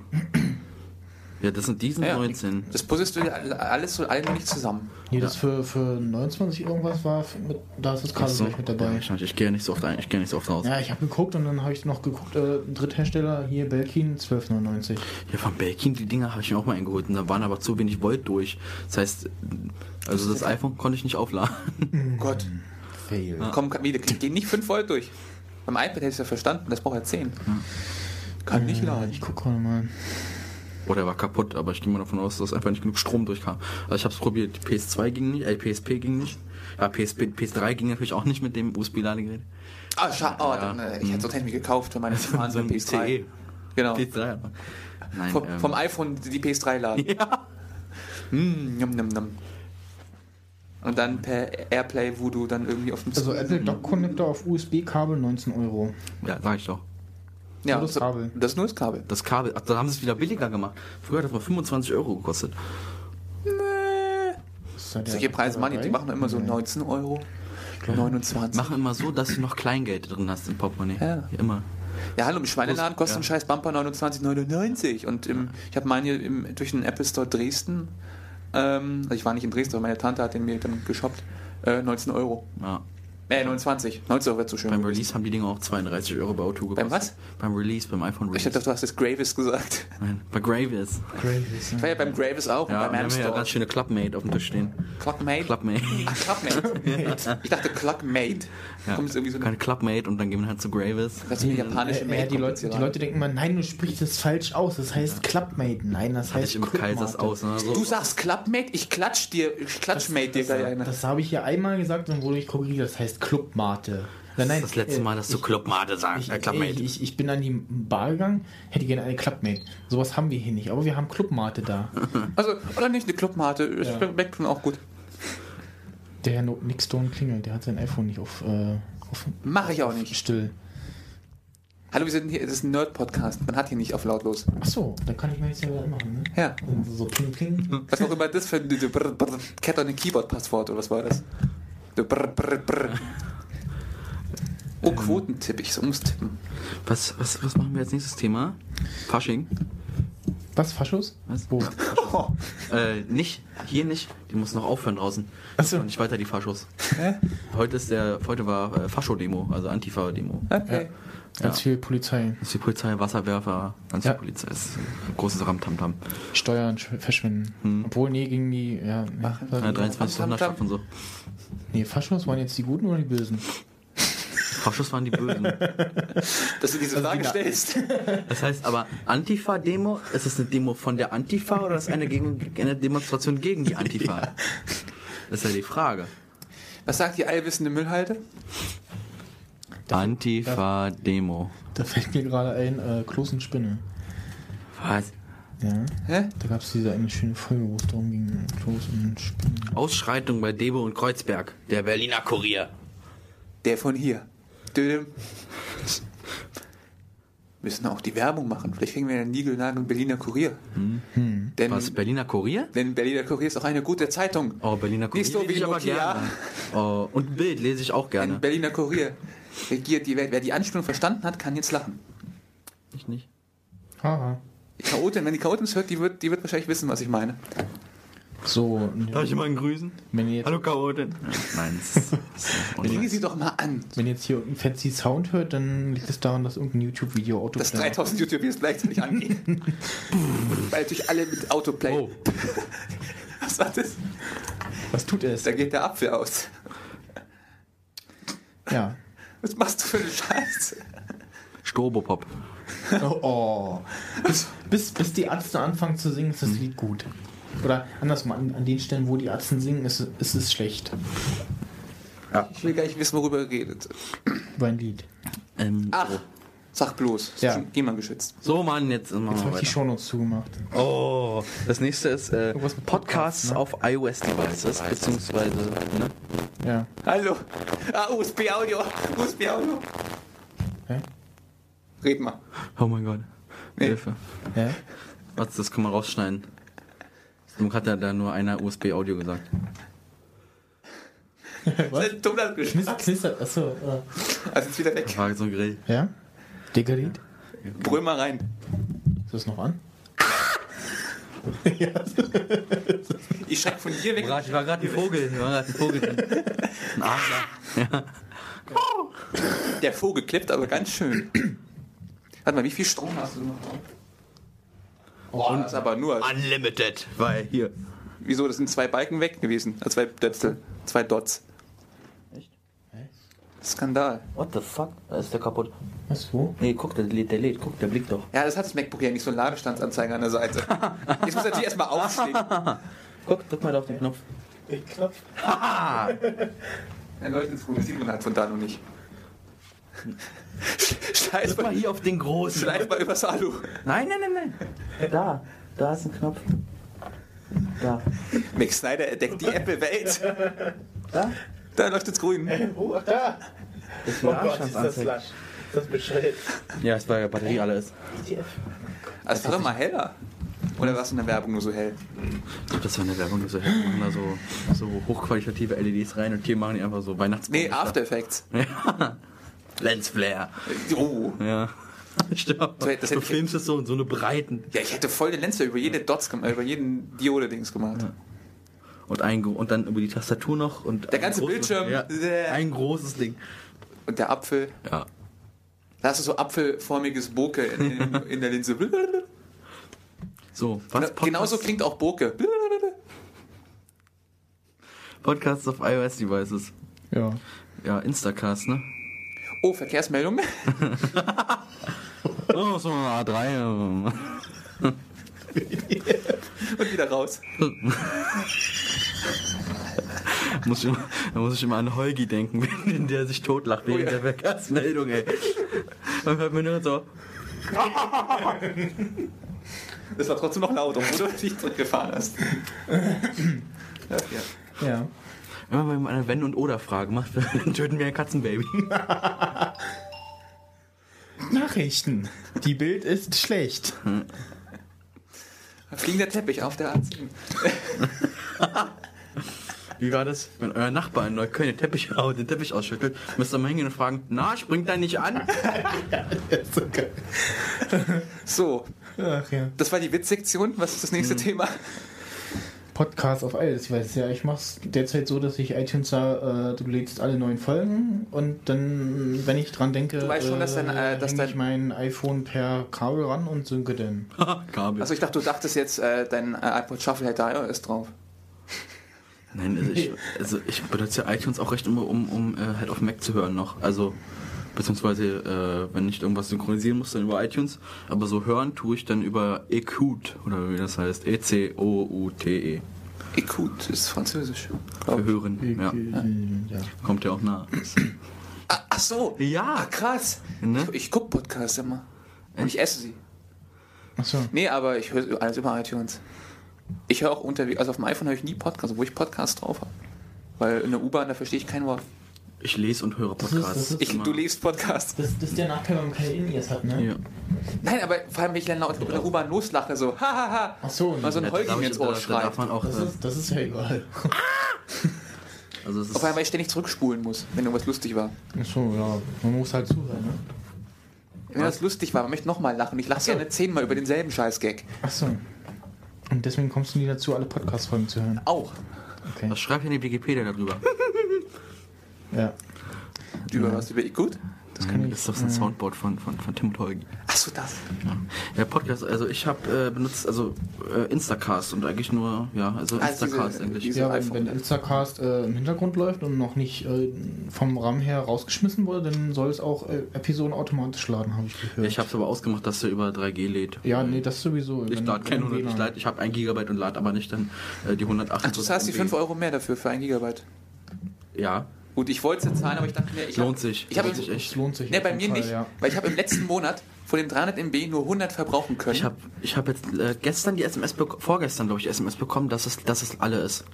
Ja, das sind diesen Ja, 19. Das puzzlest du dir alles so alle nicht zusammen. Nee, das für, für 29 irgendwas war, mit, da ist das Kabel gleich mit dabei. Ja, ich gehe ja nicht so oft ein, ich gehe nicht so oft raus. Ja, ich habe geguckt und dann habe ich noch geguckt, äh, Dritthersteller hier Belkin 12,99. Ja, von Belkin, die Dinger habe ich mir auch mal eingeholt und da waren aber zu wenig Volt durch. Das heißt, also das iPhone konnte ich nicht aufladen. Oh Gott. Fail. Komm, wie, der geht nicht 5 Volt durch. Beim iPad hätte ich es ja verstanden, das braucht ja 10. Kann nicht laden. Ich gucke gerade mal. Oder er war kaputt, aber ich gehe mal davon aus, dass einfach nicht genug Strom durchkam. Also ich habe es probiert, die PS2 ging nicht, äh, PSP ging nicht. Ja, PSP, PS3 ging natürlich auch nicht mit dem USB-Ladegerät. Ah, schade. Oh, Ja. dann, äh, ich hätte so mir gekauft für meine So andere ein PS3. CE. Genau. PS3. aber- Nein, Vom, ähm, vom iPhone die PS3 laden. Ja. Mm, yum, yum, yum. Und dann per Airplay, wo du dann irgendwie auf dem Also Apple Dock Connector auf USB-Kabel 19 Euro. ja, sag ich doch. Ja, nur das Kabel. Das ist nur das Kabel. Das Kabel, ach, da haben sie es wieder billiger gemacht. Früher hat das mal 25 Euro gekostet. da der Solche Preise machen die, die machen immer so Nee. 19 Euro, 29. Machen immer so, dass du noch Kleingeld drin hast im Portemonnaie. Ja. Immer. Ja, hallo, im Schweineladen kostet Ja. ein scheiß Bumper 29,99 und im, ich habe meinen hier im, durch den Apple Store Dresden, ähm, also ich war nicht in Dresden, aber meine Tante hat den mir dann geshoppt, äh, 19 Euro. Ja. Äh, 29. 19 Euro wird so schön. Beim. Release haben die Dinger auch 32 Euro bei O2 gekostet. Beim was? Beim Release, beim iPhone Ich Release. dachte, du hast jetzt Gravis gesagt. Nein, bei Gravis. Gravis, Ich war ja beim Gravis auch Ja, und beim wir haben ja ganz schöne Clubmate auf dem Tisch stehen. Clockmate? Clubmate. Ach, Clockmate. ich dachte Clockmate. Ja. Kommt irgendwie so eine, Keine Clubmate und dann gehen wir halt zu Gravis. das ist eine japanische Äh, äh, Mate. die, Leute, die Leute denken immer, nein, du sprichst das falsch aus. Das heißt Clubmate. Nein, das Hatte heißt ich im Kaisers Clubmate. aus. Ne? So, Du sagst Clubmate, ich klatsch dir, ich klatschmate dir gleich eine. Das habe ich hier einmal gesagt und wurde ich korrigiert. Das heißt Clubmate. Nein, das ist das letzte Mal, dass du Clubmate sagst. Ich, äh, ich, ich, ich bin an die Bar gegangen, hätte gerne eine Clubmate. Sowas haben wir hier nicht, aber wir haben Clubmate da. Also, oder nicht eine Clubmate, es Ja. schmeckt schon auch gut. Der Herr No- Nick Stone klingelt, der hat sein iPhone nicht auf, äh, auf Mache ich auch nicht. still. Hallo, wir sind hier, das ist ein Nerd-Podcast. Man hat hier nicht auf lautlos. Achso, dann kann ich mir jetzt ja wieder anmachen, ne? Ja. Und So pling pling. Was auch immer das für ein Cat on a Keyboard-Passwort oder was war das? So Brr, Brr, Brr. Oh, Quotentipp, ich muss tippen. Was, was, was machen wir als nächstes Thema? Fasching? Was, Faschos? Was? Wo? Oh, Äh, nicht, hier nicht. Die muss noch aufhören draußen. Ach so. Und nicht weiter die Faschos. Hä? Heute ist der, heute war äh, Fascho-Demo, also Antifa-Demo. okay. Ganz viel Polizei. Das ist die Polizei, Wasserwerfer, ganz Ja. viel Polizei. Das ist ein großes Ramtamtam. Steuern sch- verschwinden. Hm. Obwohl, nee, gegen die, ja, nee, Ach, Ja, 23 Tamtam. Sonderstoff und so. Nee, Faschos waren jetzt die Guten oder die Bösen? Faschos waren die Bösen. Dass du diese Frage die- stellst. Das heißt aber, Antifa-Demo, ist es eine Demo von der Antifa oder ist eine, gegen, eine Demonstration gegen die Antifa? Das ist ja die Frage. Was sagt die allwissende Müllhalde? Antifa-Demo. Da fällt mir gerade ein, äh, Klos und Spinne. Was? Ja. Hä? Da gab es diese eine schöne Folge, wo es darum ging, Klos und Spinnen. Ausschreitung bei Debo und Kreuzberg. Der Berliner Kurier. Der von hier. Dödem. Müssen auch die Werbung machen. Vielleicht kriegen wir einen Nigelnagel Berliner Kurier. Denn, Was? Berliner Kurier? denn Berliner Kurier ist auch eine gute Zeitung. Oh, Berliner Kurier. Nicht so wie lese ich aber gerne. Oh, und Bild lese ich auch Ein gerne. Berliner Kurier. Regiert die Welt. Wer die Anspielung verstanden hat, kann jetzt lachen. Ich nicht. Haha. Die Chaotin, wenn die Chaotin es hört, die wird, die wird wahrscheinlich wissen, was ich meine. So, Darf ich jemanden grüßen? jetzt, Hallo Chaotin. Nein, das das Bring sie doch mal an. wenn ihr jetzt hier einen fancy Sound hört, dann liegt es daran, dass irgendein YouTube-Video Auto Dass 3000 YouTube-Videos gleichzeitig angehen. Weil natürlich alle mit Autoplay. Oh. Was war das? Was tut es? Da geht der Apfel aus. Ja. Was machst du für eine Scheiße? Stobopop. Oh, oh. Bis, bis, bis die Ärzte anfangen zu singen, ist das Lied gut. Oder andersmal, an, an den Stellen, wo die Ärzte singen, ist, es- ist es schlecht. Ich will gar nicht wissen, worüber ihr redet. Über ein Lied. Ähm, Ach, sag bloß. Ja. schon GEMA geschützt. So, Mann, jetzt machen Jetzt habe ich die. Shownotes zugemacht. Oh, das nächste ist äh, Podcasts Podcasts, ne? auf iOS-Devices, beziehungsweise, ne? Hallo. Ah, USB-Audio. USB-Audio. Hä? Red mal. Oh mein Gott. Nee. Hilfe. Hä? Was, das kann man rausschneiden. Nun hat ja da nur einer USB-Audio gesagt. Was? Das ist dumm, das Knist, geschnappt. knistert, achso. Äh. Also jetzt wieder weg. War so ein Grill. Ja? Der Gerät? Brüll mal rein. Ist das noch an? Ich schreck von dir weg. Ich war gerade ein Vogel. Ich war gerade ein Vogel. drin. Ein Adler. Der Vogel klippt aber ganz schön. Warte mal, wie viel Strom hast du noch? Oh, das ist aber nur. Unlimited. Weil hier. Wieso? Das sind zwei Balken weg gewesen. Also zwei Döpsel. Zwei Dots. Echt? Skandal. What the fuck? Da ist der kaputt. Was, wo? Nee, guck, der lädt, der lädt. Guck, der blickt doch. Ja, das hat das MacBook ja nicht so einen Ladestandsanzeiger an der Seite. Jetzt muss er natürlich erstmal aufstehen. Guck, drück mal da auf den Knopf. Ich Knopf. Er leuchtet ins Grün, das sieht man halt von da noch nicht. Drück mal mal, hier auf den großen. schleif mal übers Alu. Nein, nein, nein, nein. Da. Da ist ein Knopf. Da. Mick Snyder entdeckt die Apple-Welt. Da. Da leuchtet's grün. Oh, da! Das ist eine Abstandsanzeige. Das bescheuert. Ja, es war ja Batterie alle ist. Also, war doch mal heller. Oder war es in der Werbung nur so hell? Ich glaube, das war eine Werbung, die so hey, machen da so, so hochqualitative LEDs rein und hier machen die einfach so Weihnachtsbaum. Nee, After Effects. Ja. Lensflare. Oh. Ja. Stimmt. Das hätte du ich- filmst es so in so eine breiten. Ja, ich hätte voll den Lenser über jede Dots gemacht, über jeden Diode-Dings gemacht. Und, ein, und dann über die Tastatur noch. und Der ganze großes- Bildschirm. Ja, ein großes Ding. Und der Apfel. Ja. Da hast du so apfelformiges Bokeh in, in, in der Linse. So, was? Genauso klingt auch Bokeh. Podcasts auf iOS-Devices. Ja. Ja, Instacast, ne? Oh, Verkehrsmeldung. Oh, so eine A3. Und wieder raus. muss ich immer, da muss ich immer an Holgi denken, wenn der sich totlacht wegen Oh ja. der Verkehrsmeldung, ey. Man hört mir nur so. Das war trotzdem noch laut, obwohl du dich zurückgefahren hast. Ja, ja. Wenn man eine Wenn- und Oder-Frage macht, dann töten wir ein Katzenbaby. Nachrichten. Die Bild ist schlecht. Fliegender Teppich auf der A10. Wie war das? Wenn euer Nachbar in Neukölln den Teppich, den Teppich ausschüttelt, müsst ihr mal hingehen und fragen, na, springt er nicht an? So, Ach ja. das war die Witzsektion. Was ist das nächste Thema? Podcast auf iOS. Ich weiß ja, ich mach's derzeit so, dass ich iTunes da, äh, du lädst alle neuen Folgen und dann, wenn ich dran denke, Du weißt schon, dass dein, äh, dass häng dein- ich mein iPhone per Kabel ran und synke dann. Kabel. Also ich dachte, du dachtest jetzt, äh, dein äh, iPod Shuffle hätte iOS drauf. Nein, also ich, also ich benutze ja iTunes auch recht immer, um, um äh, halt auf dem Mac zu hören noch. Also, beziehungsweise, äh, wenn ich irgendwas synchronisieren muss, dann über iTunes. Aber so hören tue ich dann über Ecoute, oder wie das heißt. E E-C-O-U-T-E. Écoute ist französisch. Für hören. Ja. ja. Kommt ja auch nah. Ah, ach so. Ja. Ah, krass. Ne? Ich, ich gucke Podcasts immer. Und ich esse sie. Achso. Nee, aber ich höre alles über iTunes. Ich höre auch unterwegs, also auf dem iPhone höre ich nie Podcasts, wo ich Podcasts drauf habe. Weil in der U-Bahn, da verstehe ich kein Wort. Ich lese und höre ist- Podcasts. das ist- Ich, Immer. du liest Podcasts. Das, das ist der Nachteil, wenn man keine In-Ears hat, ne? Ja. Nein, aber vor allem, wenn ich dann laut in der U-Bahn loslache, so, hahaha. Ach so, Mal so ein Ja, da ich- ins da- Ohr da schreit. darf man auch. das, ist, das ist ja egal. also es ist, Vor allem, weil ich ständig zurückspulen muss, wenn irgendwas lustig war. Achso, ja. Man muss halt zuhören, ne? Wenn das lustig war, man möchte nochmal lachen. Ich lache gerne zehnmal über denselben Scheiß-Gag. Achso. Und deswegen kommst du nie dazu, alle Podcast-Folgen zu hören. Auch. Okay. was schreibt denn die Wikipedia darüber? Ja. Über was? Über Igut? Das kann ich. Das ist doch so ein Soundboard von, von, von Tim und Holgi. Achso, das. Ja. ja, Podcast, also ich habe äh, benutzt also äh, Instacast und eigentlich nur, ja, also Ah, Instacast diese- eigentlich. diese- Ja, wenn, wenn Instacast äh, im Hintergrund läuft und noch nicht äh, vom RAM her rausgeschmissen wurde, dann soll es auch äh, Episoden automatisch laden, habe ich gehört. Ich habe es aber ausgemacht, dass er über 3G lädt. ja, nee, das sowieso. Ich lade kein wenn 100, ich, lad, ich habe 1 Gigabyte und lade aber nicht dann äh, die 108. Ach, du zahlst die 5 Euro mehr dafür für ein Gigabyte. Ja, Gut, ich wollte sie zahlen, aber ich dachte mir, ich lohnt hab, sich. Ich habe lohnt sich echt. Das lohnt sich. Ne, auf bei mir Fall, nicht, Ja. weil ich habe im letzten Monat von den 300 MB nur 100 verbrauchen können. Ich habe ich hab jetzt äh, gestern die SMS, vorgestern glaube ich, die SMS bekommen, dass es, dass es alle ist.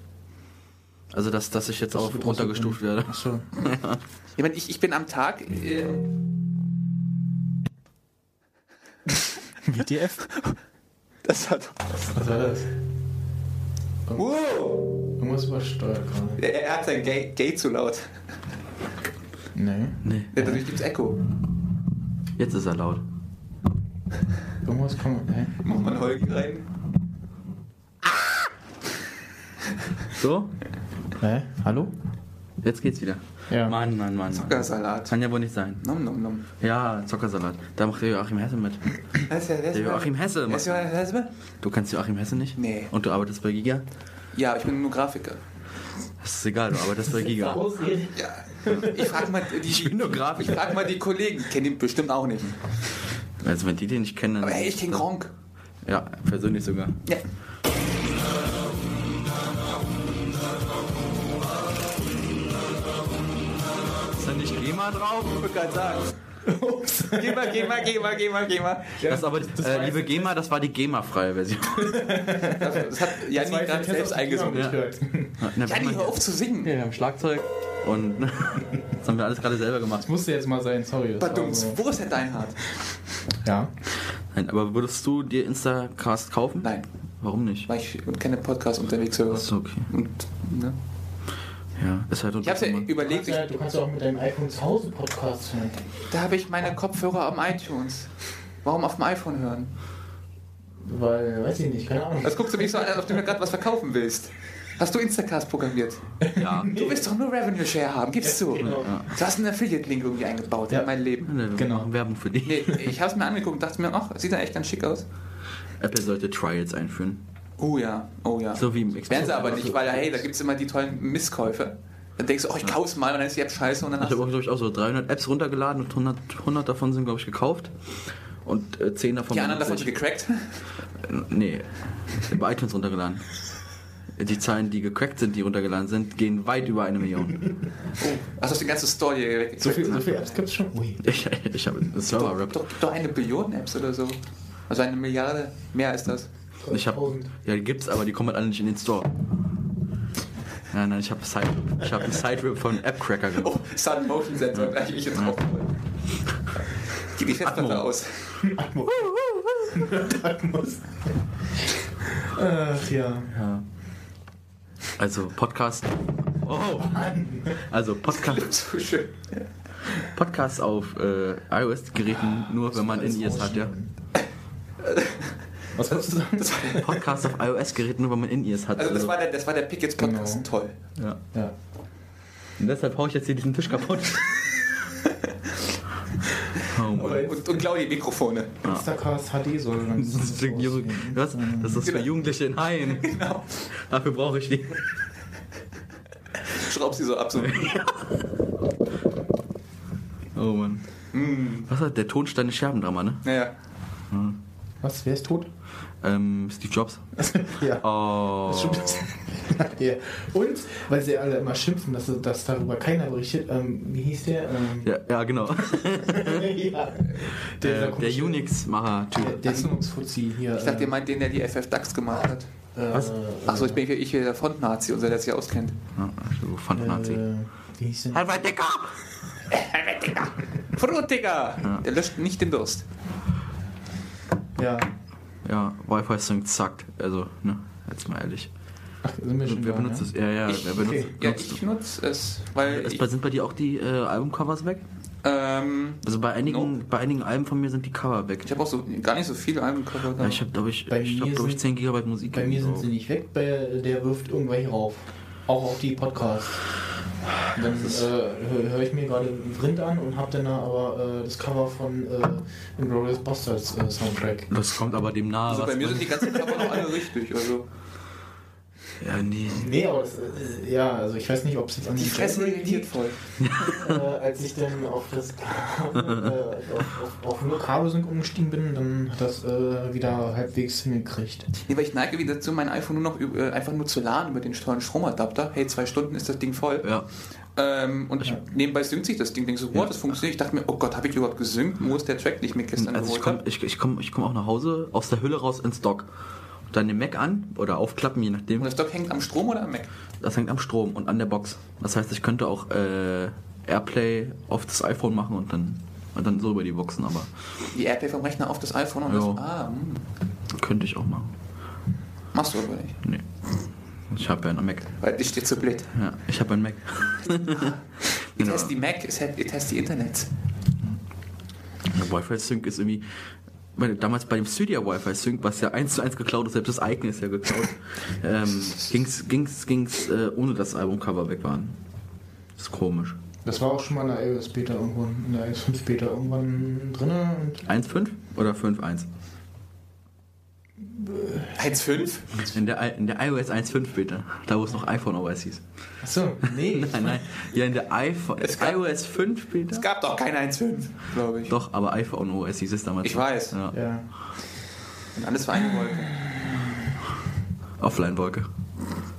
Also, dass, dass ich jetzt auch du- runtergestuft werde. Achso. ich, meine, ich, ich bin am Tag. Äh, WTF? das hat. Was war das? Wow! Irgendwas übersteuert gerade. Er, er hat sein Gate, Gate zu laut. Nee. Nee, Ja, dadurch gibt's Echo. jetzt ist er laut. Irgendwas kommt. Hä? Mach mal einen Holgi rein. So, Hä? Hallo? jetzt geht's wieder. Ja. Mann, Mann, Mann. Zuckersalat. Kann ja wohl nicht sein. Nom nom nom. Ja, Zockersalat. Da macht der Joachim Hesse mit. Der Joachim Hesse macht. Hesse? Du kennst Joachim Hesse nicht? Nee. Und du arbeitest bei Giga? Ja, ich bin nur Grafiker. Das ist egal, du arbeitest bei Giga. Ja. Ich frag mal die, Ich bin nur Grafiker. Ich frag mal die Kollegen, kennen ihn bestimmt auch nicht. Also wenn die den nicht kennen, dann... Aber hey, ich kenn Gronk. Ja, persönlich sogar. Ja. Geh mal, geh mal, geh mal, geh mal, geh mal. Das aber, äh, liebe GEMA, das war die GEMA-freie Version. Das hat Janni gerade selbst eingesungen. Ja. Na, Janni, hör auf zu singen. Ja, wir haben Schlagzeug und das haben wir alles gerade selber gemacht. Musste jetzt mal sein, sorry. das Badums, so- wo ist der Deinhard? Ja. Nein, aber würdest du dir Instacast kaufen? Nein, Warum nicht? weil ich keine Podcasts unterwegs höre. Achso, okay. Und, ne? Ja, ist halt Ich habe ja Du überlegt, kannst, ich, ja, du kannst ja auch mit deinem iPhone zu Hause Podcasts hören. da habe ich meine Kopfhörer am iTunes. Warum auf dem iPhone hören? Weil, weiß ich nicht, keine Ahnung. Das guckst du mich so an, als ob du mir gerade was verkaufen willst. Hast du Instacast programmiert? Ja. Du willst doch nur Revenue Share haben, gibst du. Genau. Du hast einen Affiliate-Link irgendwie eingebaut Ja. in mein Leben. Genau. Werbung für die. Nee, ich habe es mir angeguckt und dachte mir, ach, sieht ja echt ganz schick aus. Apple sollte Trials einführen. Oh ja, oh ja. So wie im Werden sie aber nicht, weil hey, da gibt es immer die tollen Misskäufe. Dann denkst du, oh, ich kauf's mal und dann ist die App scheiße und dann Ich hast habe, glaube ich, auch so 300 Apps runtergeladen und 100, 100 davon sind, glaube ich, gekauft. Und äh, 10 davon die anderen davon benutze gecrackt. ich. Nee, bei iTunes runtergeladen. Die Zahlen, die gecrackt sind, die runtergeladen sind, gehen weit über eine Million. Oh, hast du die ganze Story hier weggecrackt? So, viel, so viele Apps gibt es schon? Ui. Ich, ich habe einen Server Doch, Rap. doch, doch eine Billion Apps oder so. Also eine Milliarde, mehr ist das. Ich habe, 1000. ja, die gibt's, aber die kommen halt alle nicht in den Store. Nein, nein, ich habe Side, ich habe einen Side-Rip von AppCracker gemacht. Oh, Sun Motion Sensor, gleich ich jetzt drauf. Gib die Festplatte aus. Atmos. Atmos. Ach ja. Ja. Also Podcast. Oh. Also Podcast, So schön. Podcast auf äh, iOS-Geräten nur, wenn man in ears hat, ja. Was wolltest du sagen? Podcast auf iOS-Geräten nur, wenn man in ears hat. Also das war der, das war der Pick jetzt Podcast. Genau. Toll. ja. Ja. Und deshalb hau ich jetzt hier diesen Tisch kaputt. oh Mann. Und, und Claudia Mikrofone. Instacast HD soll dann. Das ist, für Jugend- was? das ist für Genau. Jugendliche in Haien. Genau. Dafür brauche ich die. Schraub sie so ab. So. Oh Mann. Hm. Was hat der Tonsteine Scherbendrama, ne? Naja. Was? Wer ist tot? Ähm, Steve Jobs. ja. Oh. Ja. Und, weil sie alle immer schimpfen, dass, dass darüber keiner berichtet, ähm, wie hieß der? Ähm, Ja, ja, genau. ja. Der, der komische- Unix-Macher-Typ. Der, der Linux-Fuzzi hier. Ich dachte, ihr meint den, der die FF DAX gemacht hat. äh, Was? äh, Achso, ich bin hier, ich hier der Font-Nazi und der, der sich auskennt. Ja, so Fand Nazi. Äh, wie hieß der? Halber Dicker! Frutiger! Der löscht nicht den Durst. Ja. Ja, Wi-Fi-Sync zackt. Also, ne, jetzt mal ehrlich. Ach, sind wir schon Wer da, benutzt ja? es? Ja, ja, Ich- wer benutzt, okay. Ja, ich nutze es, weil es? ich, Sind bei dir auch die äh, Albumcovers weg? ähm, Also bei einigen, Nope. bei einigen Alben von mir sind die Cover weg. ich habe auch so gar nicht so viele Albencover da. Ja, ich habe, glaube ich, Bei ich hab, glaub ich, sind- 10 GB Musik. Bei mir sind irgendwo. sie nicht weg, bei, der wirft irgendwelche rauf. Auch auf die Podcasts. Dann äh, höre ich mir gerade Vrind an und habe dann da aber äh, das Cover von äh, Inglourious Bastards äh, Soundtrack. Das kommt aber dem nahe. also bei mir sind die ganzen Cover noch alle richtig. Also Ja, nee. Nee, aber das, äh, ja, also ich weiß nicht, ob es jetzt an die Fresse irritiert voll. äh, als ich dann auf das äh, auf, auf, auf nur Kabelsync umgestiegen bin, dann hat das äh, wieder halbwegs hingekriegt. Nee, weil ich neige wieder dazu, mein iPhone nur noch äh, einfach nur zu laden über den tollen Stromadapter. Hey, zwei Stunden ist das Ding voll. Ja, Ähm, und Ja. nebenbei synkt sich das Ding. Denk so, Ja. what, das funktioniert. Ich dachte mir, oh Gott, habe ich überhaupt gesynkt? Wo ist der Track, den ich mir gestern also ich geholt komme habe? ich, ich komm, ich komm auch nach Hause, aus der Hülle raus ins Dock. Dann den Mac an oder aufklappen, je nachdem. Und das Dock hängt am Strom oder am Mac? Das hängt am Strom und an der Box. Das heißt, ich könnte auch äh, Airplay auf das iPhone machen und dann, und dann so über die Boxen, aber Die Airplay vom Rechner auf das iPhone und Ja. das. Ah, hm. könnte ich auch machen. Machst du aber nicht. Nee. Ich habe ja einen Mac. Weil dich steht so blöd. Ja, ich habe einen Mac. Genau. has the Mac, it has the Internet. Der Wi-Fi-Sync ist irgendwie. Weil damals bei dem Studio Wi-Fi Sync, was ja eins zu eins geklaut ist, selbst das Icon ist ja geklaut, ähm, ging's, ging's, ging's, äh, ohne dass das Albumcover weg waren. Das ist komisch. Das war auch schon mal in der iOS Beta irgendwann, in der iOS 5 Beta irgendwann drin. Und 1.5 oder 5.1? 1,5? In der, in der iOS 1.5 Beta, da wo es noch iPhone OS hieß. achso, nee. Nein, nein, ja in der iPhone, Es gab- iOS 5 Beta? Es gab doch kein 1,5, glaube ich. Doch, aber iPhone OS hieß es damals. Ich weiß. Ja. Ja. Und alles war eine Wolke. Offline-Wolke.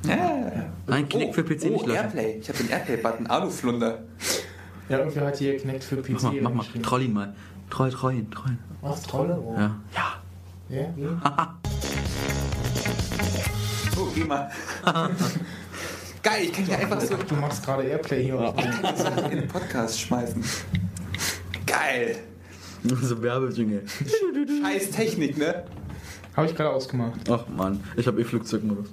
Ja. Nein, Kinect für PC oh, nicht löschen. Airplay. Ich habe den Airplay-Button. Aluflunder. ja, irgendwer hat hier Kinect für PC Mach mal, mach mal, troll ihn mal. Troll, troll ihn, troll ihn. Was, Trolle? Oh. Ja. Ja. Ja, wie? Geh mal. Geil, ich kann hier einfach so Du machst gerade Airplay hier. auf den- in den Podcast schmeißen. Geil. so Werbejingle. Scheiß Technik, ne? Habe ich gerade ausgemacht. Ach man, ich habe eh Flugzeugmodus.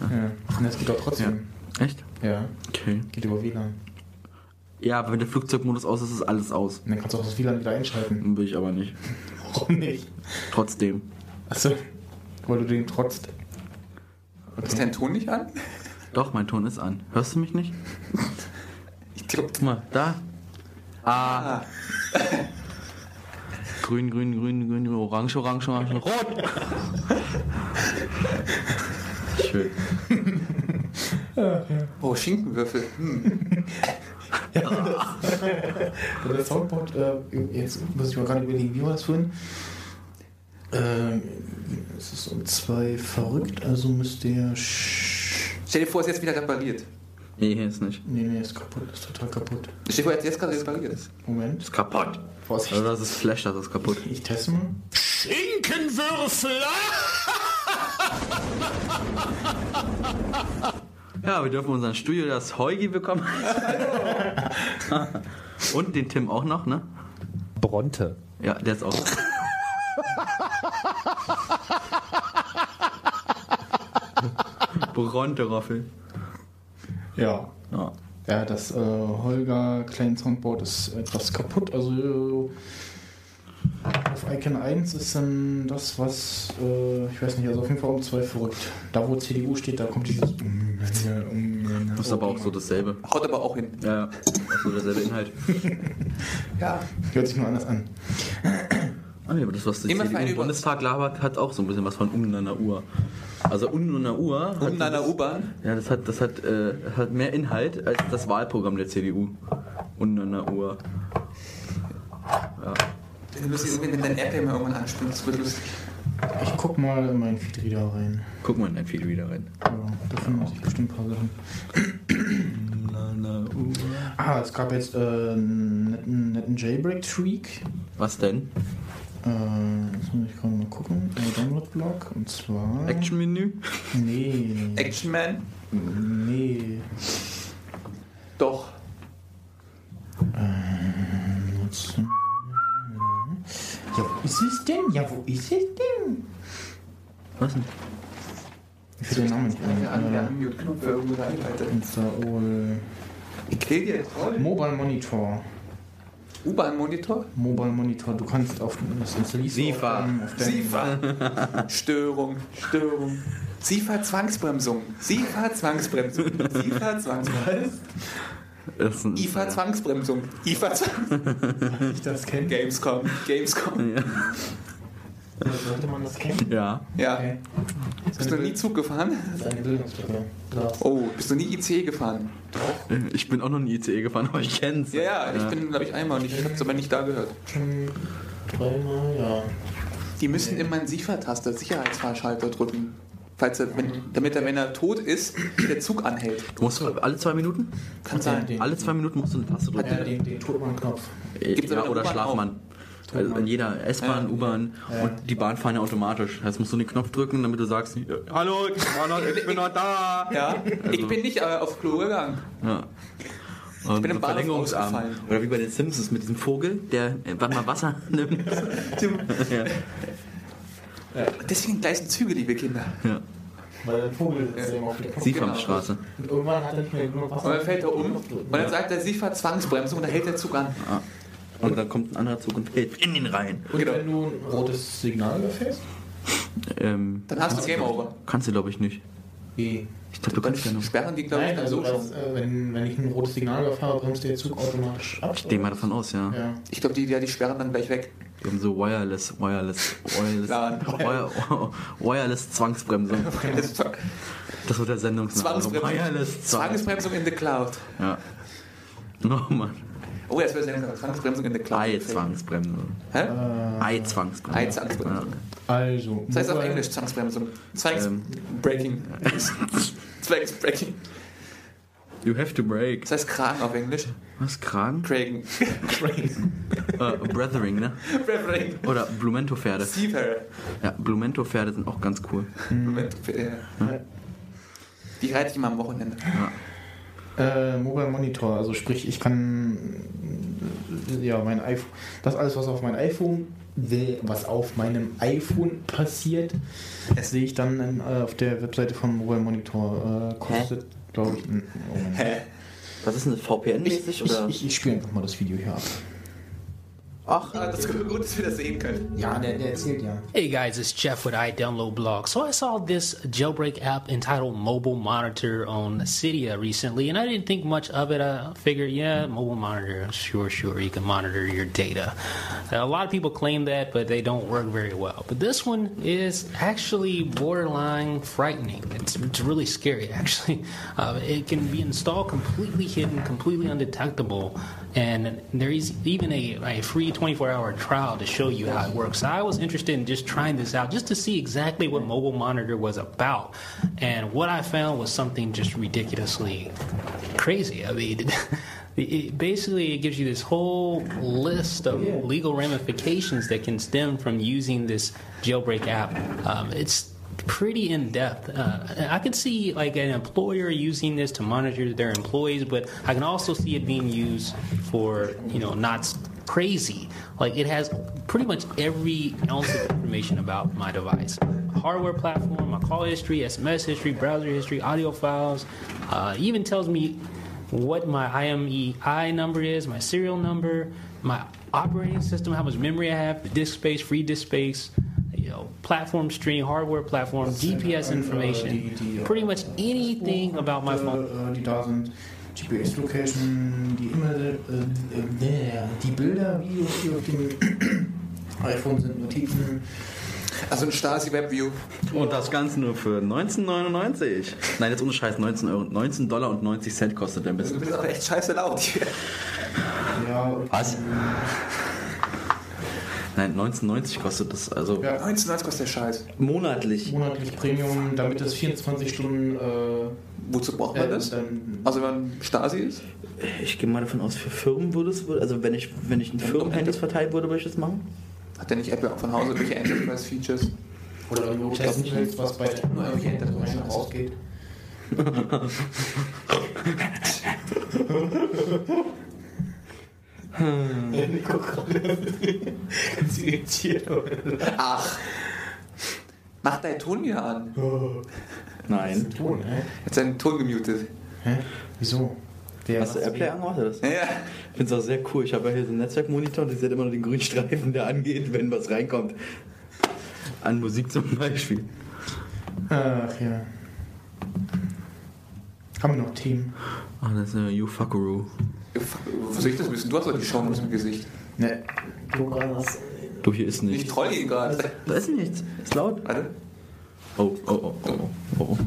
Ja. Und das geht doch trotzdem. Echt? Ja. Okay. Geht über WLAN. Ja, aber wenn der Flugzeugmodus aus ist, ist alles aus. Und dann kannst du auch das WLAN wieder einschalten. Will ich aber nicht. Warum nicht? Trotzdem. Achso. Weil du den trotzt. Ist dein Ton nicht an? Doch, mein Ton ist an. Hörst du mich nicht? Ich glaube, Guck mal, da. Ah. ah, Grün, grün, grün, grün, orange, orange, orange, rot. Schön. oh, Schinkenwürfel. Hm. Also der Soundboard, äh, jetzt muss ich mal gerade überlegen, wie war das vorhin? Äh, es ist um zwei verrückt, also müsste der. Sch Stell dir vor, es ist jetzt wieder repariert. Nee, hier ist nicht. nee, nee, ist kaputt, ist total kaputt. Stell dir vor, ist jetzt gerade repariert. ist. Moment. Ist kaputt. Vorsicht. Also das ist Flash, das ist kaputt. Ich teste mal. Schinkenwürfel! Ja, wir dürfen unseren Studio das Heugi bekommen. Und den Tim auch noch, ne? Bronte. Ja, der ist auch. Bronte Roffel. Ja. Ja. Ja, das äh, Holger Klein Soundboard ist etwas kaputt. Also äh, auf Icon 1 ist dann das, was, äh, ich weiß nicht, also auf jeden Fall um zwei verrückt. Da wo CDU steht, da kommt dieses. Das ist aber auch so dasselbe. Haut aber auch hin. Ja, so derselbe Inhalt. Ja. Hört sich nur anders an. Ah, ja, aber das, was die Immer für CDU im Bundestag labert, hat auch so ein bisschen was von um einer Uhr. Also um einer Uhr. hat Um einer das- U-Bahn. Ja, das hat, das hat, äh, hat mehr Inhalt als das Wahlprogramm der CDU. Und einer Uhr. Ja. Lustig, wenn dein Airplay mal irgendwann anspringt, das wird lustig. Ich guck mal in meinen Feedreader rein. Guck mal in dein Feed wieder rein. Ja, da finden sich bestimmt ein paar Sachen. Ah, es gab jetzt äh, einen netten, netten Jailbreak-Tweak. Was denn? Äh, jetzt muss ich gerade mal gucken. Download-Blog. Und zwar. Action-Menü? Nee. Action Man? Nee. Doch. Nutzen. Ja, wo ist es denn? Ja, wo ist es denn? Was denn? Ich finde den Namen nicht ein. Äh, Install jetzt. Mobile Monitor. U-Bahn-Monitor? Mobile Monitor. Du kannst auf das installierst SIFA. SIFA. Störung, Störung. SIFA-Zwangsbremsung. SIFA-Zwangsbremsung. SIFA-Zwangsbremsung. IFA-Zwangsbremsung. IFA-Zwangsbremsung. ich das kennen. Gamescom. Gamescom. Sollte man das kennen? Ja. Ja. Okay. Bist du noch nie Zug gefahren? Das ist eine Bildungslücke. Klar. Oh, bist du nie ICE gefahren? Ich bin auch noch nie ICE gefahren, aber ich kenn's. Ja, ja, ich bin, glaube ich, einmal und ich habe es aber nicht da gehört. Dreimal, ja. Die müssen immer einen SIFA-Taster, Sicherheitsfahrschalter drücken. Falls er, wenn, damit er, wenn er tot ist, der Zug anhält. Du musst alle zwei Minuten? Kann sein. Den- Alle zwei Minuten musst du eine Taste drücken. Ja, den, den Totmann-Knopf. Gibt's ja, oder Schlafmann. Also in jeder S-Bahn, Ja. U-Bahn und die Bahn fahren ja automatisch. Das heißt, musst du den Knopf drücken, damit du sagst, hallo, ich bin noch, ich bin noch da. Ja, ich bin nicht äh, auf Klo gegangen. Ja. Und bin im Verlängerungsarm. Oder wie bei den Simpsons mit diesem Vogel, der äh, wann mal Wasser nimmt. ja. Deswegen gleichen Züge, liebe Kinder. ja. Weil der Vogel sitzt eben auf der Knopf. Siefamstraße. Und irgendwann hat er nicht mehr genug Wasser. Und dann fällt er um und dann sagt er SIFA-Zwangsbremsung und dann hält der Zug an. Und dann kommt ein anderer Zug und fällt in den rein. Und Genau. wenn du ein rotes Signal überfährst? Ähm, Dann hast du Game Over. kannst du, glaube ich, nicht. Wie? Ich glaube, du kannst ja noch. sperren die, glaube ich, dann also so schon. äh, wenn, wenn ich ein rotes Signal überfahre, bremst der Zug automatisch ab. Ich gehe mal davon aus, ja. Ja. Ich glaube, die, ja, die sperren dann gleich weg. Die haben so Wireless, Wireless, Wireless, Nein. Wire, Wireless Zwangsbremsung. Das wird der Sendungsname. Zwangsbremsung. Wireless Zwangs. Zwangsbremsung in the Cloud. Ja. Oh Mann. Oh, das wäre Sendung. Zwangsbremsung in the Cloud. Ei-Zwangsbremsung. Hä? Ei-Zwangsbremsung. Ei-Zwangsbremsung. Also, Das heißt auf Englisch Zwangsbremsung. Ähm. Zwangsbreaking. Zwangsbreaking. You have to break. Das heißt Kragen auf Englisch. Was, Kragen? Kragen. Äh, Brethering, ne? Brevering. Oder Blumento-Pferde. Seafarer. Ja, Blumento-Pferde sind auch ganz cool. Moment. ja. Die reite ich mal am Wochenende. Äh, Mobile Monitor, also sprich, ich kann äh, ja, mein iPhone, das alles, was auf mein iPhone, will- was auf meinem iPhone passiert, das sehe ich dann ähm, äh, auf der Webseite vom Mobile Monitor. Äh, kostet, glaube ich. Hä? Was ist denn Ich, VPN-mäßig ich, oder? ich, ich spiele einfach mal das Video hier ab. Ach, Ah, das ist gut, dass wir das sehen können. Ja, der, der erzählt ja. Hey guys, it's Jeff with iDownload Blog. So I saw this jailbreak app entitled Mobile Monitor on Cydia recently, and I didn't think much of it. I figured, yeah, mobile monitor, sure, sure, you can monitor your data. A lot of people claim that, but they don't work very well. But this one is actually borderline frightening. It's, it's really scary, actually. Uh, it can be installed completely hidden, completely undetectable, and there is even a, a free 24 hour trial to show you how it works. So I was interested in just trying this out just to see exactly what Mobile Monitor was about. And what I found was something just ridiculously crazy. I mean, it, basically, it gives you this whole list of legal ramifications that can stem from using this jailbreak app. Um, it's pretty in depth. Uh, I can see like an employer using this to monitor their employees, but I can also see it being used for you know not crazy. Like it has pretty much every ounce of information about my device. Hardware platform, my call history, SMS history, browser history, audio files. Uh, even tells me what my IMEI number is, my serial number, my operating system, how much memory I have, the disk space, free disk space, you know, platform stream, hardware platform, GPS information, pretty much anything about my phone. Äh, die da sind. GPS-Location, die E-Mail, äh, äh, die Bilder, Videos, die auf dem iPhone sind, Notizen. Also ein Stasi-Webview. und das Ganze nur für 19,99. Nein, jetzt ohne Scheiß, 19 Euro, 19 Dollar und 90 Cent kostet der Mist. Du bist aber echt scheiße laut hier. Ja, Was? Nein, 19,90 kostet das, also Ja. 19,90 kostet der Scheiß. monatlich. monatlich Premium, damit es 24 Stunden äh, Wozu braucht man äh, das? dann Also wenn man Stasi ist? Ich gehe mal davon aus, für Firmen würde es, also wenn ich, wenn ich ein Firmenhandys verteilen würde, würde ich das machen. Hat der nicht Apple auch von Hause welche Enterprise-Features? oder irgendwo testen willst, was bei Nur irgendwelche Enterprise rausgeht. Gerade ganz irritiert. Ach. Mach deinen Ton wieder an. Nein. Ton, hä? Hat seinen Ton gemutet. Hä? Wieso? Der Hast du Airplay angemacht oder das? Ja. Ich finde es auch sehr cool. Ich habe ja hier so einen Netzwerkmonitor und ich sehe immer nur den grünen Streifen, der angeht, wenn was reinkommt. An Musik zum Beispiel. Ach ja. Haben wir noch Themen? Ah, das ist eine You Fuckaroo. Ich das wissen? Du hast doch die Chance im Gesicht. Ne. Du gerade hast. Du, hier ist Ich nichts. troll ihn gerade. Da ist nichts. Ist laut. Warte. Oh, oh, oh, oh, oh, oh.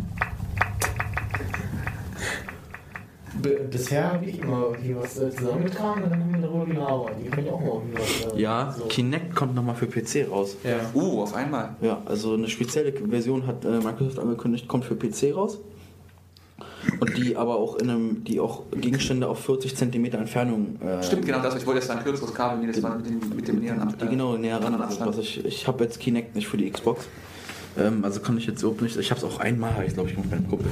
B bisher habe ich immer hier was äh, zusammengetragen und dann haben wir darüber gelabert. Die können ja auch mal irgendwie was. Äh, Ja, so. Kinect kommt nochmal für PC raus. Ja. Uh, auf einmal. Ja, also eine spezielle Version hat äh, Microsoft angekündigt, kommt für PC raus. Und die aber auch in einem, die auch Gegenstände auf 40 cm Entfernung. Äh, Stimmt, genau das. Ich wollte jetzt ein kürzeres Kabel, wie das war mit dem, mit dem näheren Die Abstand. genau näher ran. anderen Also, Abstand. was ich ich habe jetzt Kinect nicht für die Xbox. Ähm, also kann ich jetzt überhaupt nicht. Ich habe es auch einmal, ich glaube ich, mit meinem Kumpel.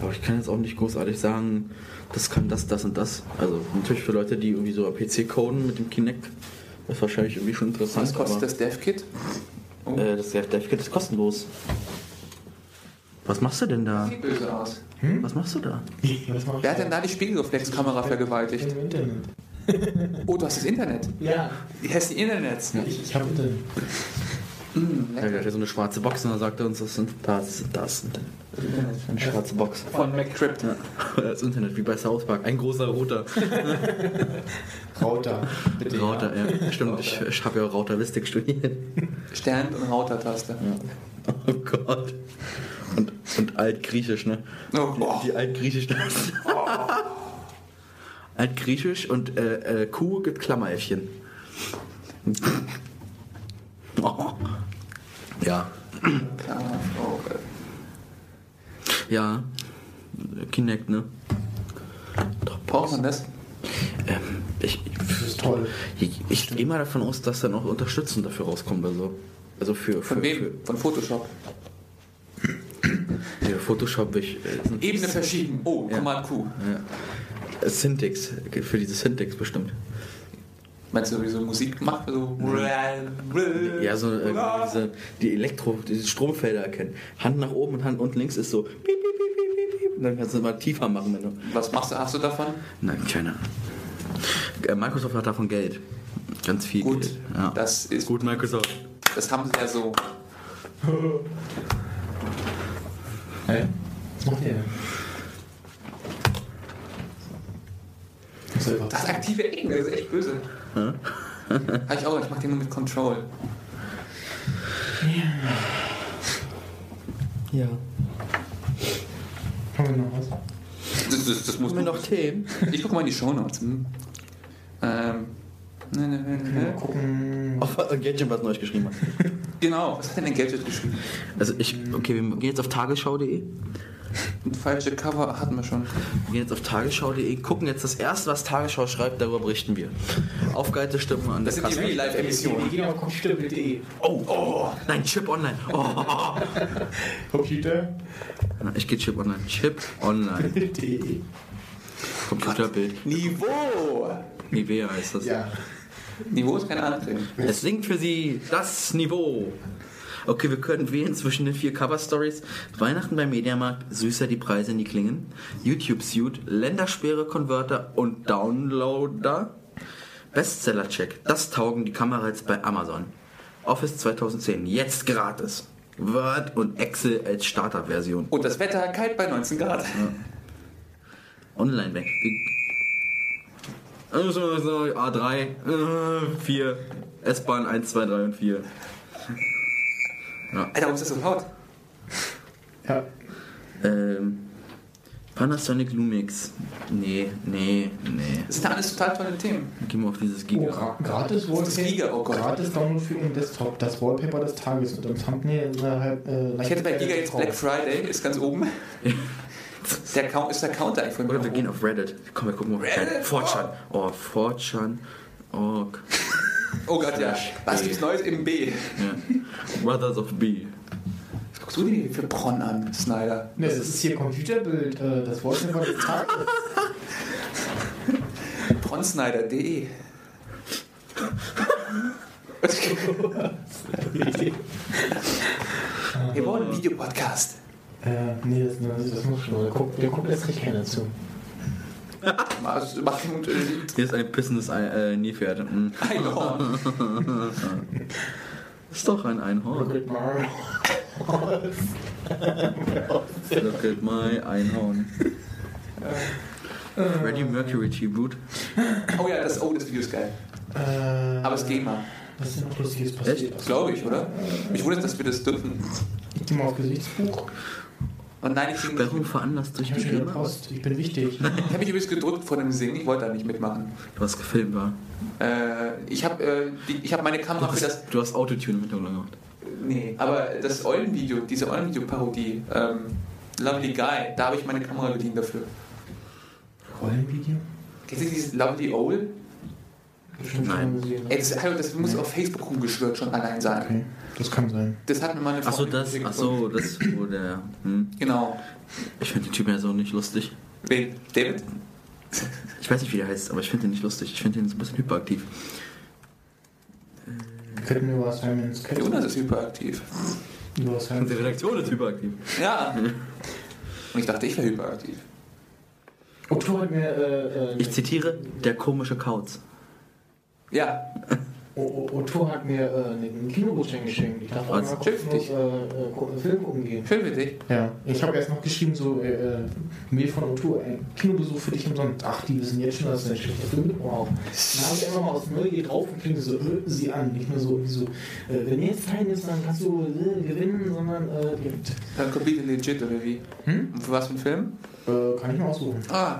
Aber ich kann jetzt auch nicht großartig sagen, das kann das, das und das. Also natürlich für Leute, die irgendwie so am PC coden mit dem Kinect, das ist wahrscheinlich irgendwie schon interessant. Was kostet das Dev-Kit? Oh. Äh, das Dev-Kit ist kostenlos. Was machst du denn da? Sieht böse aus. Was machst du da? Was mach ich Wer hat denn da die Spiegelreflexkamera vergewaltigt? Im Internet. Oh, du hast das Internet. Ja. Die heißt die Internets. Ich, ich habe Internet. Mm, Er hat ja so eine schwarze Box und dann sagt er uns, das sind das, das sind eine schwarze Box. Von McCrypt. Ja, das Internet wie bei South Park, ein großer roter. Router. Bitte. Router, ja. Stimmt, ich, ich habe ja Routerlistik studiert. Stern- und Router-Taste. Oh Gott. Und, und Altgriechisch, ne? Oh, boah. Die Altgriechisch das. Altgriechisch und äh, äh, Kuh gibt Klammeräffchen. Oh. Ja. Ja, oh. Kinect, ne? Braucht man das? Ähm, ich, Das ist toll. ich, ich gehe mal davon aus, dass dann auch Unterstützung dafür rauskommt. Also, also für, für, Von wem? Von Photoshop. für, für Photoshop. Ich, äh, Ebene verschieben. Oh, Ja. Command Q. Ja. Äh, Syntax, für diese Syntax bestimmt. Meinst du, wie so Musik macht? So Ja, so äh, diese, die Elektro, diese Stromfelder erkennen. Hand nach oben und Hand unten links ist so. Piep, piep, piep, piep, piep. Und dann kannst du mal tiefer machen, wenn du. Was machst du, hast du davon? Nein, keine Ahnung. Äh, Microsoft hat davon Geld. Ganz viel Gut, Geld. Ja. das ist Gut, Microsoft. Das haben sie ja so. Hä? Was macht ihr denn? Das aktive Ecken, das ist echt böse. Hab ich auch, ich mach den nur mit Control. Ja. Haben wir noch was? Das, das, das muss Haben wir noch Themen? Ich guck mal in die Shownotes. Hm. Ähm. Ne, ne, ne, Mal gucken. Auf Gadget was Neues geschrieben hat. Genau, was hat denn Gadget geschrieben? Also ich, okay, wir gehen jetzt auf tagesschau.de. Falsche Cover hatten wir schon. Wir gehen jetzt auf tagesschau.de, gucken jetzt das erste, was Tagesschau schreibt, darüber berichten wir. Aufgeheite Stimmung an der Das sind die Kasse. Real-Life-Emissionen. gehen auf computerbild.de. Oh, oh, nein, Chip Online. Oh, Computer? ich gehe Chip Online. Chip Online. .de. Computerbild. Niveau! Nivea heißt das. Ja. Niveau ist keine Ahnung. Es singt für Sie das Niveau. Okay, wir können wählen zwischen den vier Cover-Stories. Weihnachten beim Mediamarkt, süßer die Preise nie klingen. YouTube-Suit, Ländersperre, Converter und Downloader. Bestseller-Check, das taugen die Kameras bei Amazon. Office 2010, jetzt gratis. Word und Excel als Starterversion. Und das Wetter kalt bei 19 Grad. Online weg. Also, A3, äh, 4, S-Bahn 1, 2, 3 und 4. Alter, warum ist das so laut? Ja. Ähm, Panasonic Lumix. Nee, nee, nee. Das sind alles total tolle Themen. Gehen wir auf dieses Oh, Giga. gratis oh Gott. Gratis Download für den Desktop. Das Wallpaper des Tages und im Thumbnail eine halb, äh, Ich hätte bei Giga jetzt Black Friday, ist ganz oben. Der Count, ist der Counter eigentlich von Oder wir gehen auf Reddit. Komm, wir gucken auf Reddit? Reddit. 4chan. Oh, 4chan. Org. Oh Gott, ja. Was gibt's Neues im B? Ja. Brothers of B. Was guckst du denn hier für Bronn an, Snyder? Ne, das ist hier Computerbild. Äh, das Wallpaper des Tages. Bronsnyder.de. Wir wollen einen Videopodcast. Äh, nee, das, das, das muss schon. Der guckt, der guckt jetzt nicht keiner zu. Und, äh, Hier ist ein pissendes Ei- äh, Nilpferd. Hm. Einhorn. Ist doch ein Einhorn. Look at my Look at my Einhorn. Freddie Mercury Tribute. Oh ja, das, oh, das Video ist geil. Äh, Aber es geht mal. Was ist denn noch Lustiges passiert? Glaube ich, oder? Mich wundert, dass wir das dürfen. Ich geh mal auf Gesichtsbuch. Und nein, ich, Sperrung veranlasst durch Ich habe die schon eine GEMA. Post. Ich bin wichtig. ich habe mich übrigens gedrückt vor dem Singen. Ich wollte da nicht mitmachen. Du hast gefilmt, war. Äh, ich habe äh, die- ich hab meine Kamera für das. Du hast Autotune im Hintergrund gemacht. Nee, aber das Eulenvideo, diese Eulenvideo-Parodie, ähm, Lovely Guy, da habe ich meine Kamera bedient dafür. Rollenvideo? Kennst du dieses Lovely Owl? Bestimmt Nein. gesehen. Ey, das, hallo, das muss auf Facebook rumgeschwirrt schon allein sein. Okay, das kann sein. Das hat mir meine Achso, Freundin das, geschickt. achso, das, wo der. Hm. Genau. Ich finde den Typ ja so nicht lustig. Wen? David? Ich weiß nicht, wie der heißt, aber ich finde den nicht lustig. Ich finde den so ein bisschen hyperaktiv. Könnten wir was haben ins Jonas ist hyperaktiv. Was haben Unsere Redaktion ist hyperaktiv. Ja. Und ich dachte, ich wäre hyperaktiv. Otto hat mir, äh, äh, Ich zitiere, der komische Kauz. Ja. O- O- Otto hat mir äh, einen Kinogutschein geschenkt. Ich darf Was? einmal Schimpft kostenlos dich? äh, äh, Film gucken gehen. Schön für dich. Ja, ich habe erst noch geschrieben, so, äh, äh, Mail von Otto, ein Kinobesuch für dich umsonst. Ach, die wissen jetzt schon, dass du ein schlechter Film mit Wow. Dann habe ich einfach mal aus Neugier drauf und klinge so, äh, sie an. Nicht nur so, wie so, äh, wenn jetzt kein ist, dann kannst du äh, gewinnen, sondern äh, direkt. Dann Computer legit oder wie? Hm? Und für was für einen Film? Äh, kann ich mal aussuchen. Ah.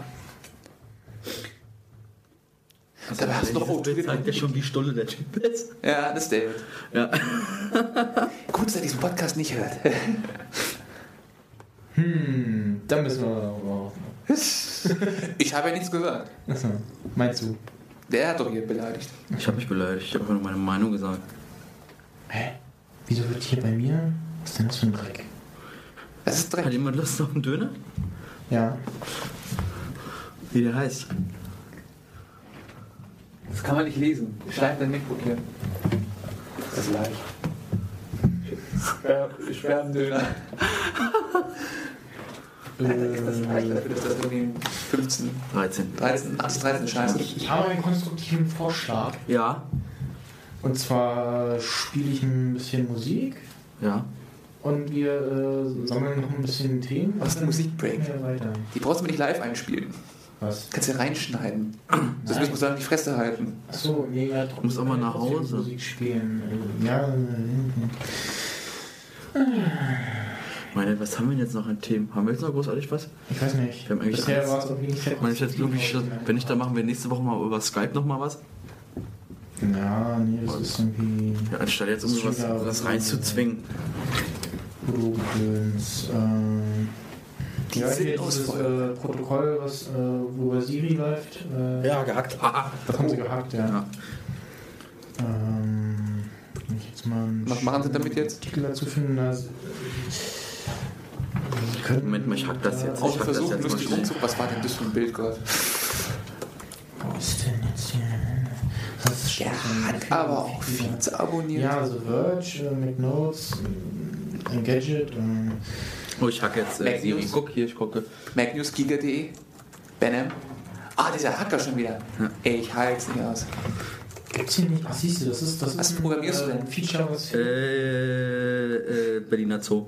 Dabei hast du noch oh, Bild zeigt ja schon, wie stulle der Typ ist. Ja, das ist David. Ja. Gut, dass er diesen Podcast nicht hört. Hm, dann müssen wir aber. Ich habe ja nichts gesagt. Achso, meinst du? Der hat doch hier beleidigt. Ich habe mich beleidigt. Ich habe einfach nur meine Meinung gesagt. Hä? Wieso wird hier bei mir? Was ist denn das für ein Dreck? Das ist Hat Dreck. jemand Lust auf einen Döner? Ja. Wie der heißt? Das kann man nicht lesen. Schreib dein MacBook hier. Das ist leicht. Sperrendöner. Das ist leicht dafür, dass das irgendwie 15, 13. 13, 18, 13 Scheiße. Ich, ich habe einen konstruktiven Vorschlag. Ja, Und zwar spiele ich ein bisschen Musik ja. und wir äh, sammeln noch ein bisschen Themen. Was ist ein Musikbreak? Die brauchst du mir nicht live einspielen. Was? Kannst du reinschneiden. Das müssen wir sagen, die Fresse halten. Achso, nee, ja, Du musst auch mal nach Hause. Musik spielen. Ja, Meine, was haben wir denn jetzt noch an Themen? Haben wir jetzt noch großartig was? ich weiß nicht. Wir haben eigentlich Bisher war es irgendwie nicht Ich meine, ich jetzt irgendwie schon, wenn nicht, dann machen wir nächste Woche mal über Skype nochmal was. Ja, nee, das ist irgendwie. Ja, anstatt jetzt irgendwie was, was reinzuzwingen. Gedöns. Ähm, Die ja, sind hier aus dieses äh, Protokoll, was äh, wo bei Siri läuft. Äh, Ja, gehackt. Ah, Das haben sie gehackt, ja. Ja. Ähm, jetzt mal Was machen sie damit jetzt? Artikel dazu finden, äh, können, Moment mal, ich hack das jetzt. Auch Ich hack das versuchen, jetzt lustig. Was war denn das für ein Bild gerade? Wo ist denn jetzt hier? Das ist Der hat aber auch Vize abonniert. Ja, The Verge, äh, McNotes, Engadget, äh, Oh, ich hacke jetzt äh, Siri. News. Guck hier, ich gucke. MacNewsGiga.de. Benham. Ah, dieser Hacker schon wieder. Ey, ich halte es nicht aus. gibt's hier nicht. Ach, siehst du, das ist, das Was ist ein, programmierst du äh, denn? Feature, was Äh, äh, Berliner Zoo.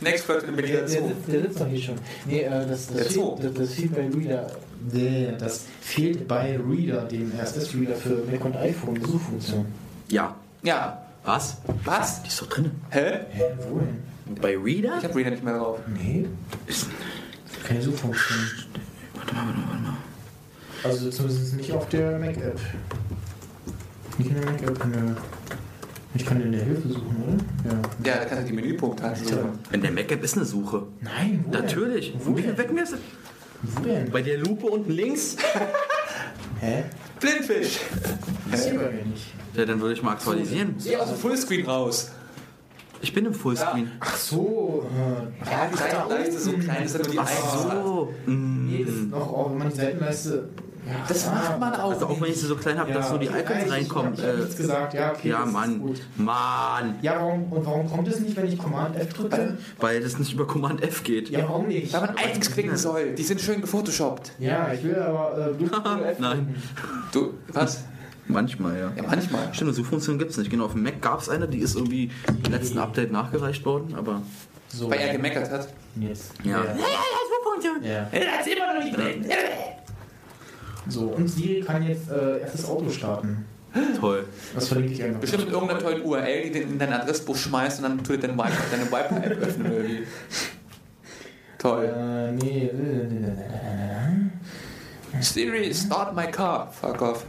Next Person in Der, Berlin der, Zoo. sitzt, der sitzt doch hier schon. Nee, äh, das, Der das, Zoo. fehlt, das, das fehlt bei Reader. Nee, das fehlt bei Reader, dem RSS-Reader für Mac und iPhone, die Suchfunktion. Ja. Ja. Was? Was? Die ist doch drin. Hä? Hä, wo denn? Bei Reader? Ich hab Reader nicht mehr drauf. Nee, Ist, keine Suchfunktion. warte mal, warte mal, warte mal. Also zumindest nicht auf der Mac-App. Nicht in der Mac-App, nö. Ich kann in der Hilfe suchen, oder? Ja. Ja, da kannst du die Menüpunkte halt suchen. In der Mac-App ist eine Suche. Nein, wo Natürlich. Denn? Wo Wo wie viel denn? wecken wir es? Wo denn? Bei der Lupe unten links? Hä? Blindfisch. Das sieht aber gar nicht. Ja, dann würde ich mal aktualisieren. Geh aus dem Fullscreen raus. Ich bin im Fullscreen. Ach so. Ja, die Seitenleiste so klein ist, dass du die Ach so. Mm. nee, das ist noch, auch wenn man die Seitenleiste. Ja, Das macht man auch. Also auch wenn ich sie so klein habe, dass so die Icons ich- reinkommen. Ich, ich Äh, nichts gesagt, ja, okay. ja, ist Mann. Mann. Ja, warum, und warum kommt es nicht, wenn ich Command F drücke? Weil das nicht über Command F geht. Ja, warum nicht? Weil man Icons klicken soll. Die sind schön gefotoshoppt. Ja, ich will aber äh, Bluetooth F Nein. Du, was? Manchmal, ja. Ja, manchmal. Stimmt, eine Suchfunktion gibt es nicht. Genau, auf dem Mac gab es eine, die ist irgendwie im letzten Update nachgereicht worden, aber. So. Weil er gemeckert hat. Jetzt. Ja. Ja. ja. Er hat immer noch nicht drin. So, und Siri kann jetzt äh, erstes Auto starten. Toll. Das verlinke ich einfach. Bestimmt mit irgendeiner tollen URL, die du in dein Adressbuch schmeißt und dann tut er deine Wi-Fi- deine Wi-Fi-App öffnen oder wie. Toll. Äh, nee. Siri, start my car. Fuck off.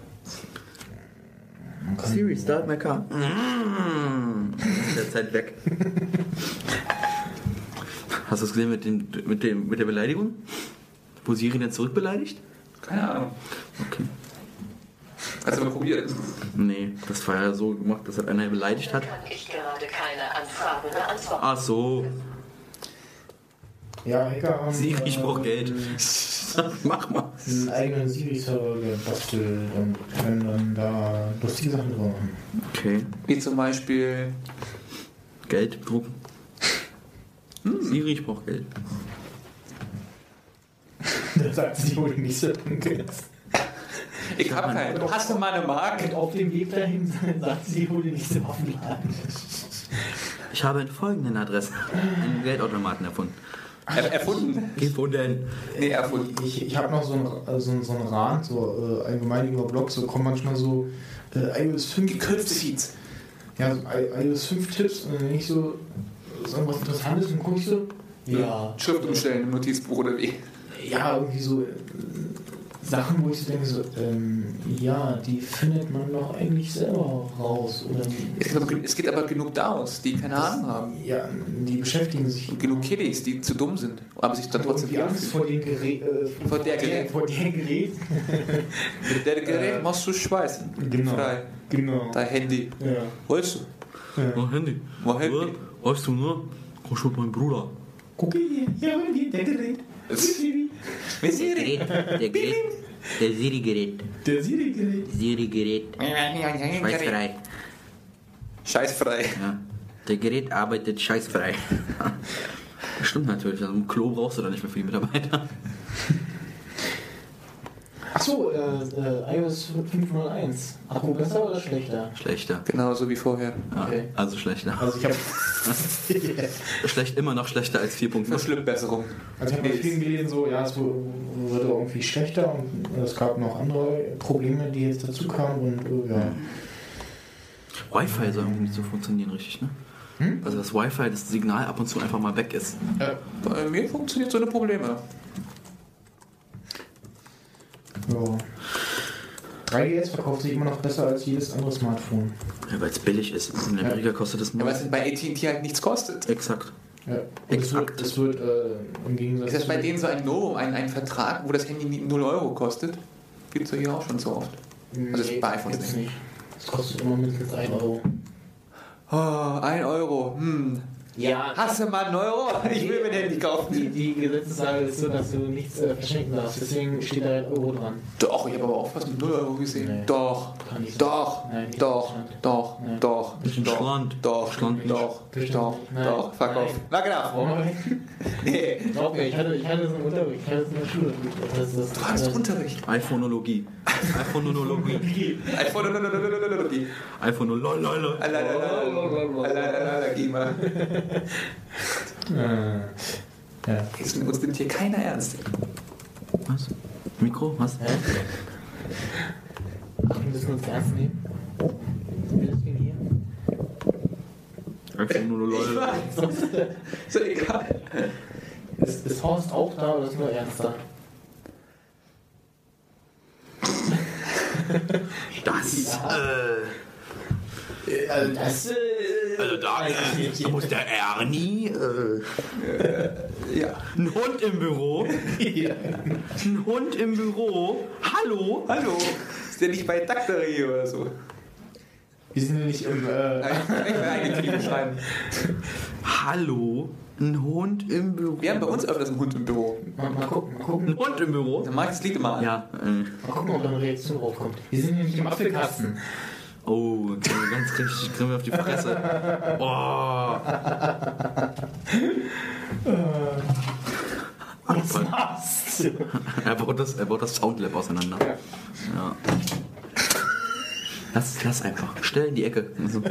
Siri, start my car. Mm. Der Zeit weg. Hast du es gesehen mit, dem, mit, dem, mit der Beleidigung? Wo Siri dann zurückbeleidigt? Keine Ahnung. Okay. Hast du mal probiert? Nee, das war ja so gemacht, dass halt einer beleidigt hat. Ich gerade keine Anfragen beantworten. Ach so. Ja, Hacker haben. Siri, ich brauch Geld. Mach mal. einen eigenen Siri-Server gebastelt und können dann da lustige Sachen drüber machen. Okay. Wie zum Beispiel. Geld drucken. Siri, ich brauch Geld. Da sagt sie wohl nicht so danke. Ich hab keinen. Hast du mal eine Mark? Und auf dem Weg dahin sagt sie wohl nicht so Waffenladen. Ich habe in folgenden Adressen einen Geldautomaten erfunden. Er, erfunden. Gefunden. Nee, erfunden. Ich, ich habe noch so einen so, ein- so einen Rand, so äh, allgemein über Blogs, so kommen manchmal so äh, iOS 5 Gekürzte Tipps. Feeds. Ja, so I- iOS 5 Tipps und dann nicht so, so irgendwas Interessantes und guck ich so. Ja. Schrift umstellen im Notizbuch oder wie? Ja, irgendwie so äh, Sachen, wo ich so denke, so, ähm, ja, die findet man doch eigentlich selber raus. Oder Es gibt, aber, es gibt aber genug DAOs, die keine Ahnung haben. ja, die beschäftigen sich. Und genug Kiddies, die zu dumm sind, aber sich dann trotzdem irgendwie Angst vor dem Gerät. Äh, Vor der Gerät. Vor dem Gerät. Mit der Gerät machst du schweißen. Genau. Frei. Genau. Dein Handy. Ja. Weißt du? Mein Handy. Mein Handy. Ja, Weißt du, ne? Komm schon mit meinem Bruder. Guck hier, hier irgendwie, der Gerät. Mit Siri. Der Gerät. Der Siri-Gerät. Der Siri-Gerät. Siri-Gerät. Scheißfrei. Scheißfrei. Ja. Der Gerät arbeitet scheißfrei. Stimmt natürlich. Also ein Klo brauchst du da nicht mehr für die Mitarbeiter. Achso, äh, äh, iOS 501. Akku besser oder schlechter? Schlechter. Genauso wie vorher. Ja, Okay. Also schlechter. Also ich habe Schlecht, immer noch schlechter als Nur 4.0. Schlimmbesserung. also ich hab bei vielen gelesen, so, ja, es wu- wurde irgendwie schlechter und es gab noch andere Probleme, die jetzt dazu kamen und äh, ja. Wi-Fi soll irgendwie nicht so funktionieren, richtig, ne? Hm? Also das Wi-Fi, das Signal ab und zu einfach mal weg ist. Äh, Bei mir funktioniert so eine Probleme. Ja. 3GS verkauft sich immer noch besser als jedes andere Smartphone. Ja, weil es billig ist. In Amerika kostet es Ja, nur. weil es bei AT&T halt nichts kostet. Exakt. Ja. Und es wird, Exakt. es wird äh, im Gegensatz Ist das bei denen so ein Novum, ein, ein Vertrag, wo das Handy 0 Euro kostet? Gibt es ja hier auch schon so oft. Also das bei iPhones gibt's nicht. nicht. Es kostet immer mindestens 1 Euro. Oh, 1 Euro. Hm. Ja, Hast du mal einen Euro? Ich will mir ein Handy Die, kaufen. die Gesetzeslage ist so, dass du nichts äh, verschenken darfst. Deswegen steht da ein Euro dran. Doch, ich habe aber auch was mit 0 Euro gesehen. Nee. Doch. Nicht. Doch. Nein, nicht Doch. Doch. Nein. Doch. Bisschen Doch. Schland. Doch. Schland. Doch. Doch. nicht. Nein. Doch. Fuck Nein. off. Na genau. Nee. Glaub mir, ich hatte, ich hatte so einen Unterricht, ich hatte es in der Schule. Das, das, Du hast das, Unterricht. iPhoneologie. iPhoneologie. iPhone. iPhoneologie. Allergie mal. ja. Jetzt uns nimmt hier keiner ernst. Was? Mikro? Was? Hä? Ach, wir müssen uns ernst nehmen. Will das wegen hier? iPhoneologie. Ist doch egal. Ist, ist Horst auch da oder ist nur Ernster? Das. Äh, Also das. Äh, also da, äh, da muss der Ernie. Äh, Ja. ein Hund im Büro. Ein Hund im Büro. Hallo. Hallo. Ist der nicht bei Dakterie oder so? Wir sind ja nicht im. Äh, mal eingetrieben schreiben. Hallo. Ein Hund im Büro. Wir haben bei uns öfters einen Hund im Büro. mal, mal gucken, mal gucken. Ein Hund im Büro? Dann mag ich das Lied immer an. Ja. Äh, Mal gucken, ob da eine Reaktion draufkommt. Wir sind ja nicht im Apfelkasten. Oh, kriegen wir ganz richtig kriegen wir auf die Fresse. Oh. Was machst du? Er baut das, er baut das Soundlab auseinander. Ja. Lass, lass einfach. Stell in die Ecke. So.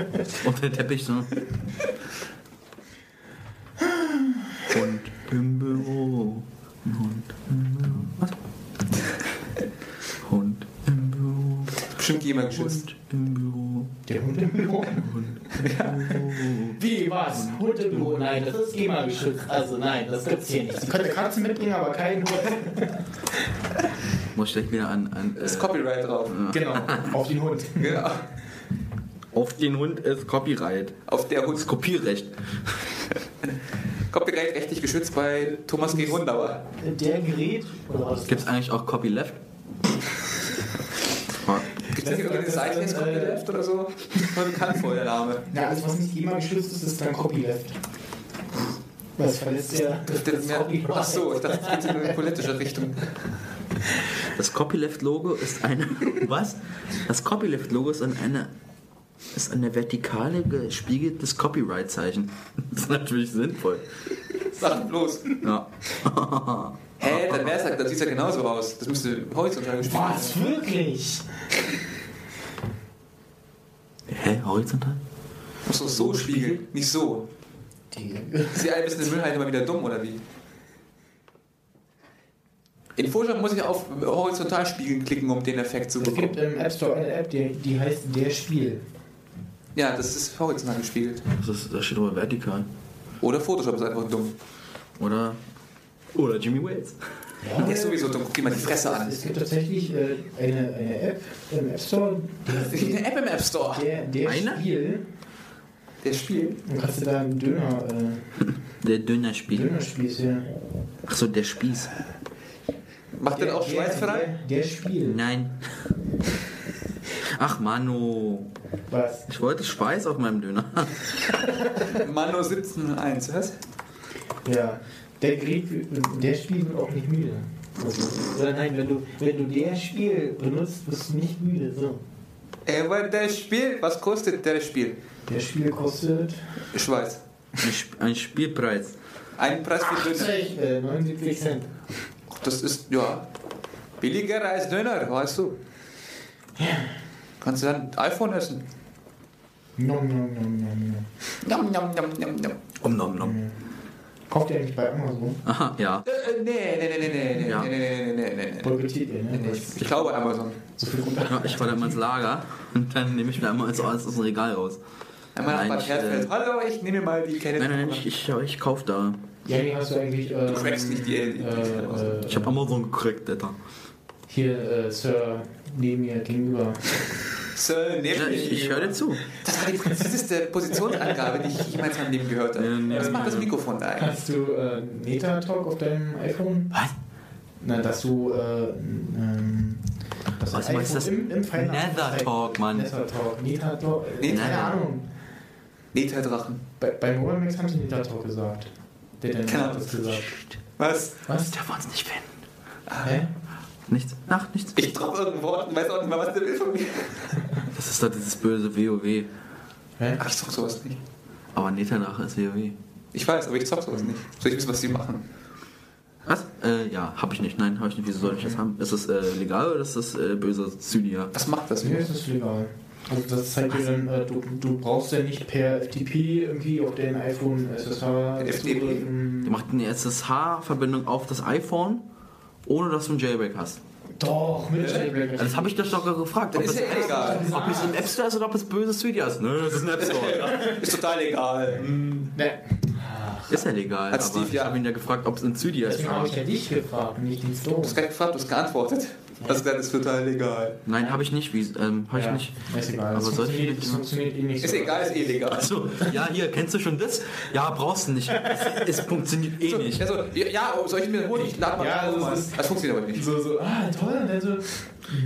Unter den Teppich. So. Hund im Büro. Hund im Büro. Was? Hund im Büro. Bestimmt jemand geschützt. Hund im Büro. Der Hund im Büro. Hund im Büro. Wie, was? Hund im Büro? Nein, das ist GEMA geschützt. Also nein, das gibt's hier nicht. Sie können Katzen mitbringen, aber keinen Hund. Muss ich gleich wieder an. an Ist äh, Copyright drauf. Genau, auf den Hund. Genau. auf den Hund ist Copyright. Auf der Hund. Kopierrecht. Copyright rechtlich geschützt bei Thomas G. Hundauer. Der Gerät. Oder was? Gibt es eigentlich auch Copyleft? Gibt es Seite, Copyleft oder so? War bekannt vor der Name. Ja, alles, was nicht GEMA geschützt ist, ist dann Copyleft. Das verlässt ja das, das Copyright. Ach so, ich dachte, es geht in eine politische Richtung. Das Copyleft-Logo ist eine. Was? Das Copyleft-Logo ist an einer. Ist der Vertikale gespiegeltes Copyright-Zeichen. Das ist natürlich sinnvoll. Sag bloß. Ja. Hä, dann wär's halt, dann sieht's ja genauso aus. Das müsste horizontal gespielt werden. Was, wirklich? Hä? Horizontal? Muss doch so spiegeln, nicht so. Die ein bisschen in Müllhalde immer wieder dumm, oder wie? In Photoshop muss ich auf horizontal spiegeln klicken, um den Effekt zu es gibt bekommen. im App Store eine App, die, die heißt Der Spiel. Ja, das ist horizontal gespiegelt. Das ist, da steht aber vertikal. Oder Photoshop ist einfach dumm. Oder. Oder Jimmy Wales. Der ist sowieso dumm. Guck dir mal die Fresse an. Es gibt tatsächlich äh, eine, eine App im App Store, Es gibt eine App im App Store. der, der Eine? Spiel. Der spielt. Dann kannst du da einen Döner, äh, Der Dönerspieß. Dönerspieß hier. Achso, der Spieß. Macht den auch Der- schweißfrei? Der, der Spiel. Nein. Ach, Manu. Was? Ich wollte Speis auf meinem Döner. Mano 1701, was? Ja. Der Gerät, der Spiel wird auch nicht müde. Oder nein, wenn du, wenn du der Spiel benutzt, bist du nicht müde. So. Äh, weil das Spiel, was kostet das Spiel? Der Spiel kostet Ich weiß. Ein, Sp ein Spielpreis. Ein Preis für Döner. 80, äh, 79 Cent. Das ist, ja, billiger als Döner, weißt du. Kannst du dann iPhone essen? Nom, nom, nom, nom, nom. Nom, nom, nom, nom, nom. Um nom nom. Kauft ihr eigentlich bei Amazon? Aha, ja. Äh, äh, nee, nee, nee, nee, nee, nee, Ja. nee, nee, nee, nee, nee, nee. Boykottiert ihr, ne? Nee, Ich, ich glaube Amazon. So viel runter. ja. Ich fahre dann mal ins Lager und dann nehme ich mir einmal alles aus dem Regal raus. Einmal nach Bad ich, Hersfeld. äh, Hallo, ich nehme mal die Kenne. Nein, nein, nein, ich, ich, ich kaufe da. Jenny, hast du eigentlich. Äh, Du crackst nicht die- die- die- äh, Ich habe Amazon gekriegt, Alter. Hier, äh, Sir, neben mir gegenüber. Sir, Ja, ich, ich höre dir zu. Das war die präziseste Positionsangabe, die ich jemals in meinem Leben gehört habe. Nee, Was macht das. Mikrofon da eigentlich? Hast du äh, Meta-Talk auf deinem iPhone? Was? Na, dass du. Äh, ähm, das Was meinst du das? im, im Final Nether Talk, Mann. Nether Talk. Nether Talk. Äh, Nether. keine Ahnung. Neta-Drachen. Bei, bei Mobile Max haben sie Nether Talk gesagt. Der hat Keine ja Ahnung. das gesagt. Was? Was? Der wir uns nicht finden. Hä? Nichts. Ach, nichts. Ich droppe irgendein Wort und weiß auch nicht mal, was der will von mir. Das ist doch dieses böse WoW. Hä? Ach, ich zock sowas nicht. Aber Neternach ist WoW. Ich weiß, aber ich zock sowas nicht. Soll ich wissen, was die machen? Was? Äh, ja, habe ich nicht. Nein, habe ich nicht. Wieso soll ich das haben? Ist das äh, legal oder ist das äh, böse Zydia? Was macht das? Mir ist das legal. Also das zeigt dir dann, äh, du, du brauchst ja nicht per FTP irgendwie auf dein iPhone SSH FTP? Die macht eine SSH-Verbindung auf das iPhone, ohne dass du ein Jailbreak hast. Doch, mit Jailbreak. Also das habe ich dich doch gefragt. Ob ist es, ja egal. ob es im App Store ist oder ob es böse Zydia ist. Nö, das ist ein App Store. Ist total egal. Ne, ist ja legal. Hat aber Steve ich ja- habe ihn ja gefragt, ob es ein Zydia ist. deswegen habe ich ja dich gefragt, nicht den Store. Du hast gar nicht gefragt, du hast geantwortet. Also dann ist total egal. Nein, habe ich nicht. Wie, ähm, habe ich ja, nicht. Ist egal. Aber das, soll ich das funktioniert eh nicht Ist so. egal, ist eh legal. Achso, ja, hier, kennst du schon das? Ja, brauchst du nicht. Es, es funktioniert eh So, nicht. Also, ja, soll ich mir holen? Ich lade mal Ja, das ist- Das funktioniert aber nicht. So, so, ah, toll. Und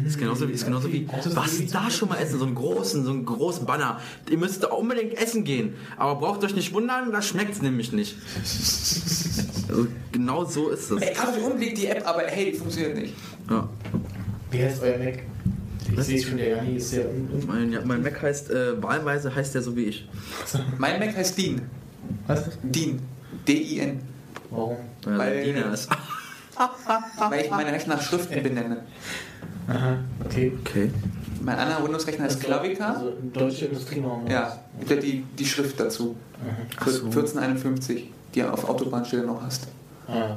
so, Ist genauso wie, ist genauso wie was ist da schon mal essen? So einen großen, so einen großen Banner. Ihr müsst da unbedingt essen gehen. Aber braucht euch nicht wundern, da schmeckt es nämlich nicht. Also, genau so ist es. Ey, euch unbedingt die App, aber hey, die funktioniert nicht. Ja. wie heißt euer Mac? Ich sehe schon, der Jani ist sehr un un Mein, ja, mein Mac heißt, äh, wahlweise heißt der so wie ich. Mein Mac heißt Dean. Was? Dean. D-I-N. Warum? Weil Weil- er Diener ist. Weil ich meine Rechner nach Schriften benenne. Aha, okay. Okay. Mein anderer Windows-Rechner ist Klavica. Also deutsche Industrienorm. Ja, gibt ja die, die Schrift dazu. Aha. Für 1451, die du auf Autobahnstelle noch hast. Ah,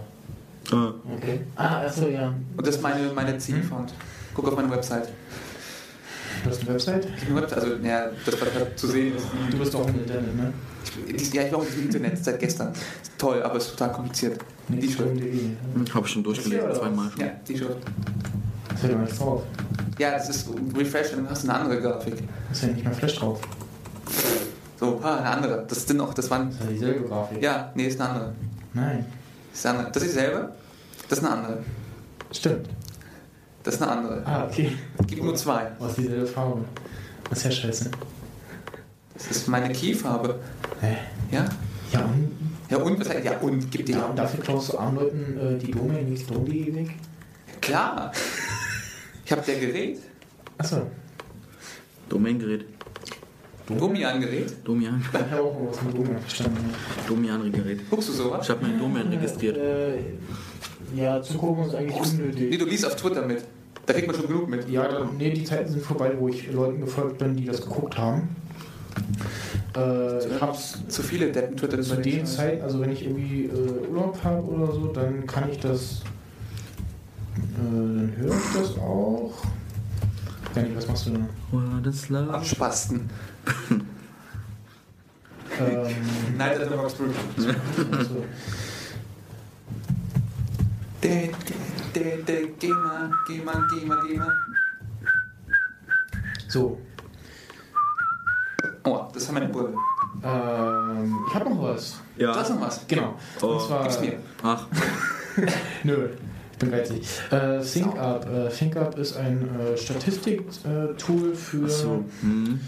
Ah. okay. Ah, achso, ja. Und das ist meine, meine CD-Font. Guck auf meine Website. Du hast eine Website? Ich bin Website, also, ja, das war da zu sehen. Du bist auch im Internet, ne? Ich, ja, ich bin auch im Internet seit gestern. Ist toll, aber es ist total kompliziert. Die Schrift. Nicht.de. Habe ich schon durchgelesen, zweimal schon. Ja, die Schrift. Ist ja gar nichts drauf. Ja, das ist Refresh und dann hast du eine andere Grafik. Ist ja nicht mehr Flash drauf. So, ah, eine andere. Das sind auch, das waren. Das ist ja dieselbe Grafik. Ja, nee, ist eine andere. Nein. Ist eine andere. Das ist dieselbe? Das ist eine andere. Stimmt. Das ist eine andere. Ah, okay. Gibt nur zwei. Du hast dieselbe Farbe. Das ist ja scheiße. Das ist meine Keyfarbe. Hä? Ja? Ja, und, Ja, und? Was heißt, ja, und? Gib dir ja, und dafür klaust du armen Leuten äh, die Domain nicht Dodi weg? Klar. Ich habe der Gerät. Achso. Domaingerät. Domian-Gerät. Domian. Ich habe auch was mit Domain verstanden. Domian-Gerät. Guckst du sowas? Ich habe mein Domain registriert. Äh, ja, zugucken ist eigentlich Nee, unnötig. du liest auf Twitter mit. Da kriegt man schon genug mit. Ja, nee, die Zeiten sind vorbei, wo ich Leuten gefolgt bin, die das geguckt haben. Äh, ich hab's Zu viele Deppen Twitter zu den Zeiten, also wenn ich irgendwie äh, Urlaub habe oder so, dann kann ich das. Äh, dann höre ich das auch. Danny, was machst du da? Love? Abspasten. Ähm, Night at the Roxbury. also, De, de, de, de, geh mal, geh mal, geh mal, geh mal. so, Oh, das haben meine Brille. ähm, ich habe noch was. Du hast noch was. Genau. Oh, Und zwar. Gib's mir. Ach, Nö, bin geizig. Äh, ThinkUp. Äh, ThinkUp ist ein äh, Statistik-Tool für so. Hm.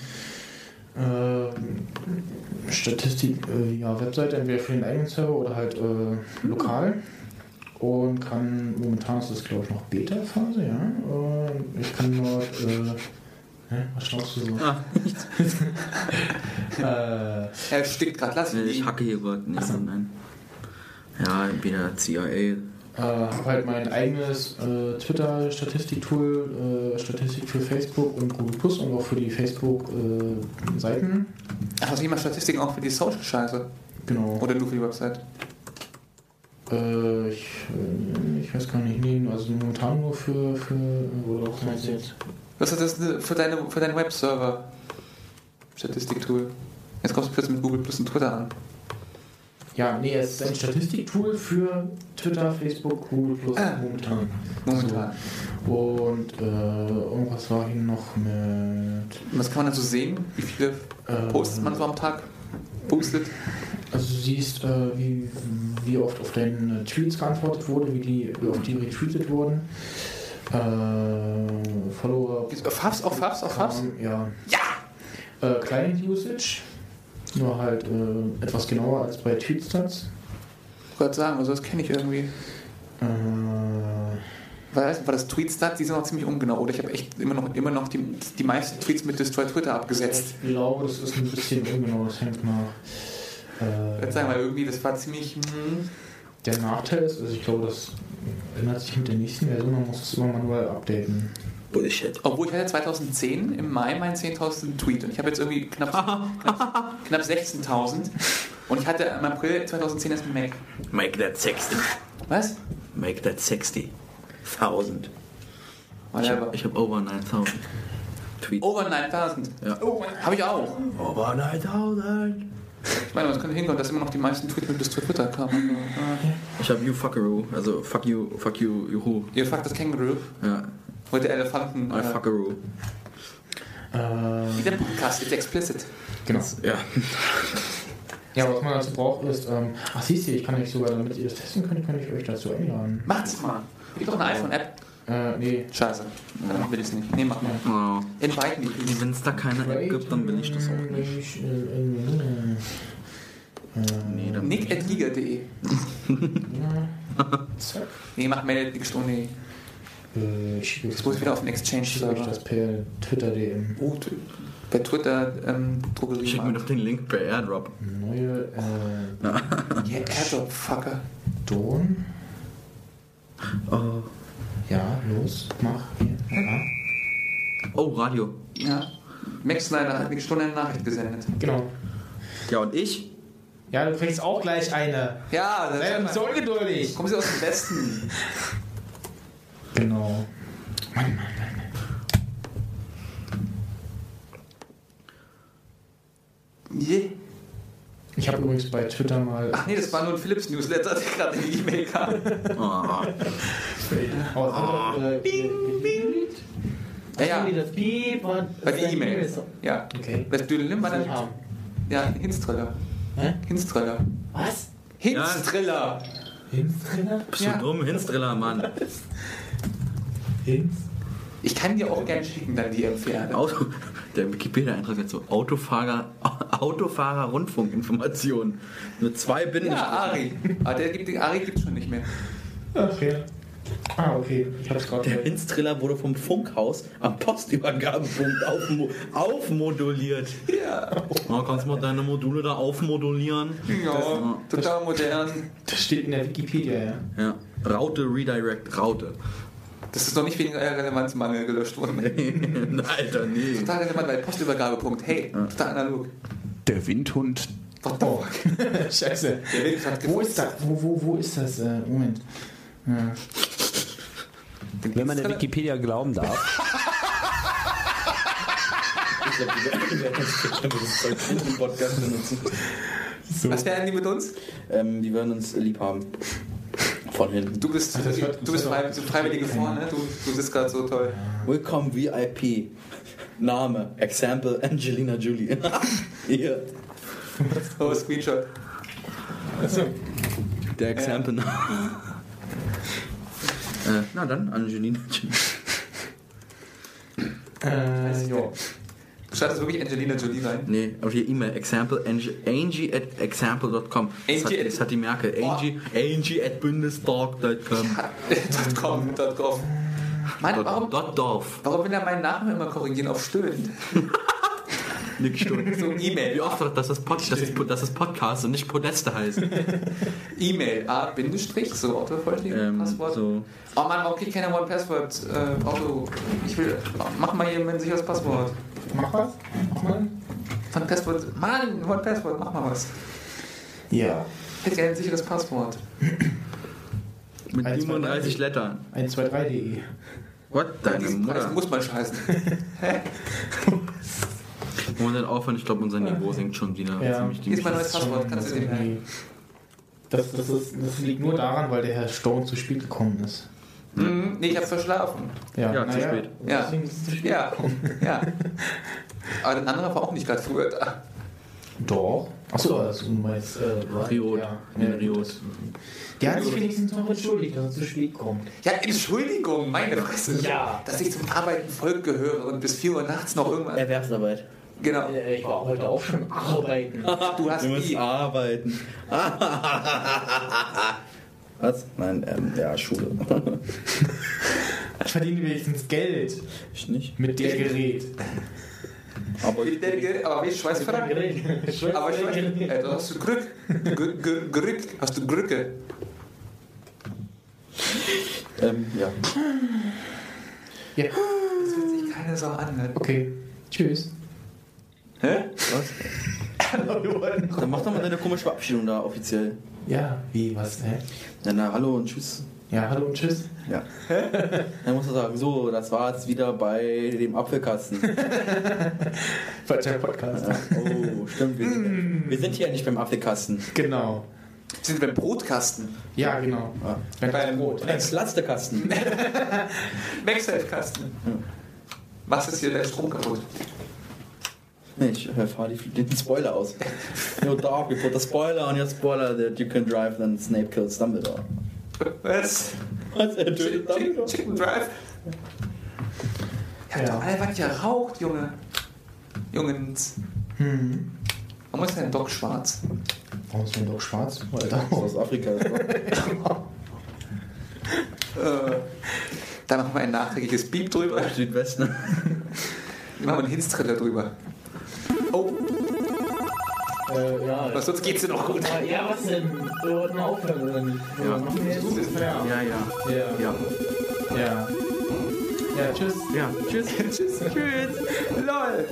äh, Statistik, äh, ja, Webseite, entweder für den eigenen Server oder halt äh, lokal. und kann, momentan ist das glaube ich noch Beta-Phase, ja. Und ich kann dort, äh, hä, was schaust du so? Ah, äh, Er stickt gerade, lass ihn ich hacke hier gerade. Nee, nein. Ja, wieder CIA. Äh, habe halt mein eigenes äh, Twitter-Statistik-Tool, äh, Statistik für Facebook und Google Plus und auch für die Facebook-Seiten. Ach, hast du jemand Statistiken auch für die Social-Scheiße? genau. Oder nur für die Website? Äh, ich, äh, ich weiß gar nicht, nee, also momentan nur für, für äh, oder auch du jetzt? Was ist das für deine, für deinen Webserver? Statistik-Tool. Jetzt kommst du plötzlich mit Google Plus und Twitter an. Ja, nee, es ist ein Statistiktool für Twitter, Facebook, Google Plus Ah. momentan. Momentan. So. Und äh, irgendwas war hier noch mit. Was kann man da so sehen? Wie viele Äh, Posts man so am Tag postet? Also du siehst, äh, wie, wie oft auf deine Tweets geantwortet wurde, wie, die, wie oft die retweetet wurden. Äh, Follower. Auf Hubs, auf Hubs, auf Hubs? Ja. Ja! Äh, Client Usage. Nur halt äh, etwas genauer als bei Tweetstats. Ich wollte sagen, also das kenne ich irgendwie. Äh, War das, war das Tweetstat? Die sind noch ziemlich ungenau. Oder ich habe echt immer noch, immer noch die, die meisten Tweets mit Destroy Twitter abgesetzt. ich glaube, das ist ein bisschen ungenau, das hängt nach. Ich Äh, würde sagen, weil irgendwie, das war ziemlich. Hm, der Nachteil ist, also ich glaube, das ändert sich mit der nächsten Version, man muss es immer manuell updaten. Bullshit. obwohl ich hatte 2010 im Mai meinen 10.000 Tweet und ich habe jetzt irgendwie knapp, knapp, knapp 16.000 und ich hatte im April 2010 erst einen Mac. Make that 60. Was? Make that 60. 1000. Ich habe hab over 9000 Tweets. Over 9000. Ja. Habe ich auch. Over 9000. Ich meine, was könnte hinkommen, dass immer noch die meisten Tweets mit Destroy Twitter kamen. Ich habe you fuckaroo. Also fuck you, fuck you, juhu. ihr fuckt das Känguru. Ja, Heute Elefanten. I Äh, fuckaroo. Äh, wie der Podcast, ist explicit. genau. Ja. Ja, was man dazu braucht ist, ähm, ach siehst du, ich kann euch sogar, damit ihr das testen könnt, kann ich euch dazu einladen. Macht's mal. Gibt doch eine iPhone-App. Äh, nee. Scheiße. Dann will ich es nicht. Nee, mach mal. Oh. Inviten die. Wenn es da keine App gibt, dann will ich das auch nicht. Nee, dann Nick at giga.de. Zack. Nee, mach Mail die Stunde. Äh, ich Jetzt muss ich wieder auf den ich Exchange-Server. das per Twitter.dm. Oh, t- bei Twitter ähm, Drogerie. Schick mir doch den Link per Airdrop. Neue äh, Yeah, Airdrop, Fucker. Don. Oh. Ja, los, mach hier. Ja, oh, Radio. Ja. Max Snyder hat eine Stunde eine Nachricht gesendet. genau. Ja, und ich? Ja, du kriegst auch gleich eine. Ja, das Sei so ungeduldig. Kommen Sie aus dem Westen? Genau. Mann, Mann, Mann. Yeah. Ich habe übrigens bei Twitter mal. Ach nee, das war nur ein Philips Newsletter, der gerade in die E-Mail kam. Oh. Oh, äh, bing, bing. Ja, ja. das Piep war Bei die E-Mail. Ja. Okay. Das Düdelin war dann. haben. Ja, Hinstriller. Hä? Hinstriller. Was? Hinstriller. Hinstrainer? Bist Ja. du dumm? Hinstriller, Mann. Hinz? Ich kann dir auch gerne schicken, dann die empfehlen. Auto, der Wikipedia-Eintrag hat so Autofahrer, Autofahrer Rundfunkinformationen. Mit zwei Ja, Bindestrichen. Ari. Aber der gibt, Ari gibt schon nicht mehr. Ach ja. Ah, okay. Ich hab's gerade. Der Winstriller wurde vom Funkhaus am Postübergabepunkt aufmo aufmoduliert. Ja. Oh, kannst du mal deine Module da aufmodulieren? Ja, total modern. Das steht in der Wikipedia, ja. Ja. Raute Redirect Raute. Das ist noch nicht wegen eurer Relevanzmangel gelöscht worden. Alter, nee. Total relevant, weil Postübergabepunkt. Hey, total analog. Der Windhund. What the Oh. fuck? Scheiße. Der Wind hat Wo ist das? Wo, wo, wo ist das? Äh, Moment. Ja. Wenn man der Wikipedia glauben darf. Ich glaube, die werden das Zeug im Podcast benutzen. Was werden die mit uns? Ähm, die werden uns lieb haben. Von hinten. Du bist, Ach, das hört- du bist frei, freiwillige vorne, du, du bist gerade so toll. Willkommen VIP. Name, Example Angelina Jolie. Hier, Oh, Screenshot. der Example. äh, na dann, Angelina Jolie. Äh, ja. Schreibt das wirklich Angelina Jolie rein? Nee, auf ihr E-Mail, example, Angie, Angie at example.com. Das, hat- das hat die Merkel. Angie, Angie at bundestag.com. dot com, dot com. Mann, warum, Dot Dorf. warum will er meinen Namen immer korrigieren auf Stöhn? Nick Stunden. So E-Mail. Wie oft wird das, das, Pod, das, ist, das Podcast und nicht Podeste heißt? E-Mail, A, Bindestrich, so Autovollständiges ähm, Passwort. so. Oh Mann, warum kriegt keiner One Password? Äh, Auto, ich will, mach mal hier mein sicheres Passwort. Mach was? Mach mal. One Passwort, Mann, One Passwort, mach mal was. Ja. Ich hätte gerne ein sicheres Passwort. Mit Eins, zwei, 37 drei. Lettern. 123.de. What? Deine Mutter. muss man scheißen. Wollen wir dann aufhören? Ich glaube, unser Niveau sinkt schon wieder. Ja. Ziemlich Hier ist mein neues Passwort, kannst du dir merken. Das, das, ist, das liegt nur daran, weil der Herr Stone zu spät gekommen ist. Mhm, nee, ich hab verschlafen. Ja, Ja, zu spät. Ja. Zu spät Ja, gekommen. ja. Aber der andere war auch nicht gerade früher da. Doch. Achso, also du meinst äh, Riot. Ja, Ja, ja, Riot. Der hat sich wenigstens noch entschuldigt, dass er zu spät kommt. Ja, Entschuldigung, meine Fresse. Ja. Dass ich zum Arbeiten Volk gehöre und bis 4 Uhr nachts noch irgendwann. Erwerbsarbeit. Genau. Ich war heute auch schon arbeiten. Du hast Du musst die. arbeiten. Was? Nein, ähm, ja, Schule. Ich verdiene wenigstens Geld Ich nicht. mit der Gerät. Aber Ich denke, aber wie Schweißfrack? Aber ich weiß, äh, du hast du Glück. Glück. Hast du Glücke? ähm, ja. Ja. Das wird sich keine Sau anhören. Okay. Tschüss. Hä? Dann mach doch mal deine komische Verabschiedung da offiziell. Ja, wie, was, hä? Ja, na, hallo und tschüss. Ja, hallo und tschüss. Ja. Dann musst du sagen, so, das war jetzt wieder bei dem Apfelkasten. Falscher Podcast. Ja. Oh, stimmt, wir sind, wir sind hier nicht beim Apfelkasten. Genau. Wir sind beim Brotkasten. Ja, genau. Ah. Wenn Beim Brot. Beim Slastekasten. Backside-Kasten. Was ist hier der Strom kaputt? Nee, ich äh, fahr die, den Spoiler aus. Yo, dog, we put the spoiler on your spoiler that you can drive, then Snape kills Dumbledore. Was? Was? Er Chicken, Chicken, Chicken Drive? Ja, Ja. doch alle was ihr raucht, Junge. Jungens. Hm. Warum ist dein Doc schwarz? Warum ist denn doch schwarz? Aus Afrika. ist doch. Äh, da machen wir ein nachträgliches Beep drüber. Südwesten. Dann machen wir einen Hinstriller drüber. Oh, Äh, ja. was sonst geht's dir noch gut. Ja, was denn? Wir wollten aufhören, oder nicht? Ja. Machen wir jetzt? Ja. Ja, ja. Ja. Ja. Ja. Ja, tschüss. Ja. Tschüss. Tschüss. Tschüss. LOL.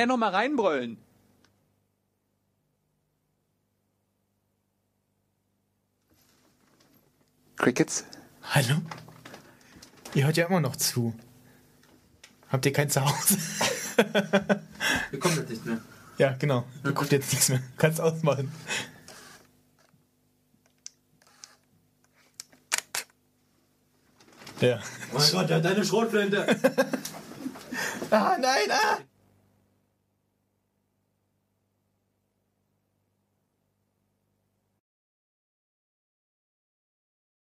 Kann ja noch mal reinbrüllen. Crickets? Hallo? Ihr hört ja immer noch zu. Habt ihr kein Zuhause? Wir kommen jetzt nicht mehr. ja, genau. Du guckst jetzt nichts mehr. Kannst ausmachen. Ja. Oh mein Gott, deine Schrotflinte. Ah, nein, ah!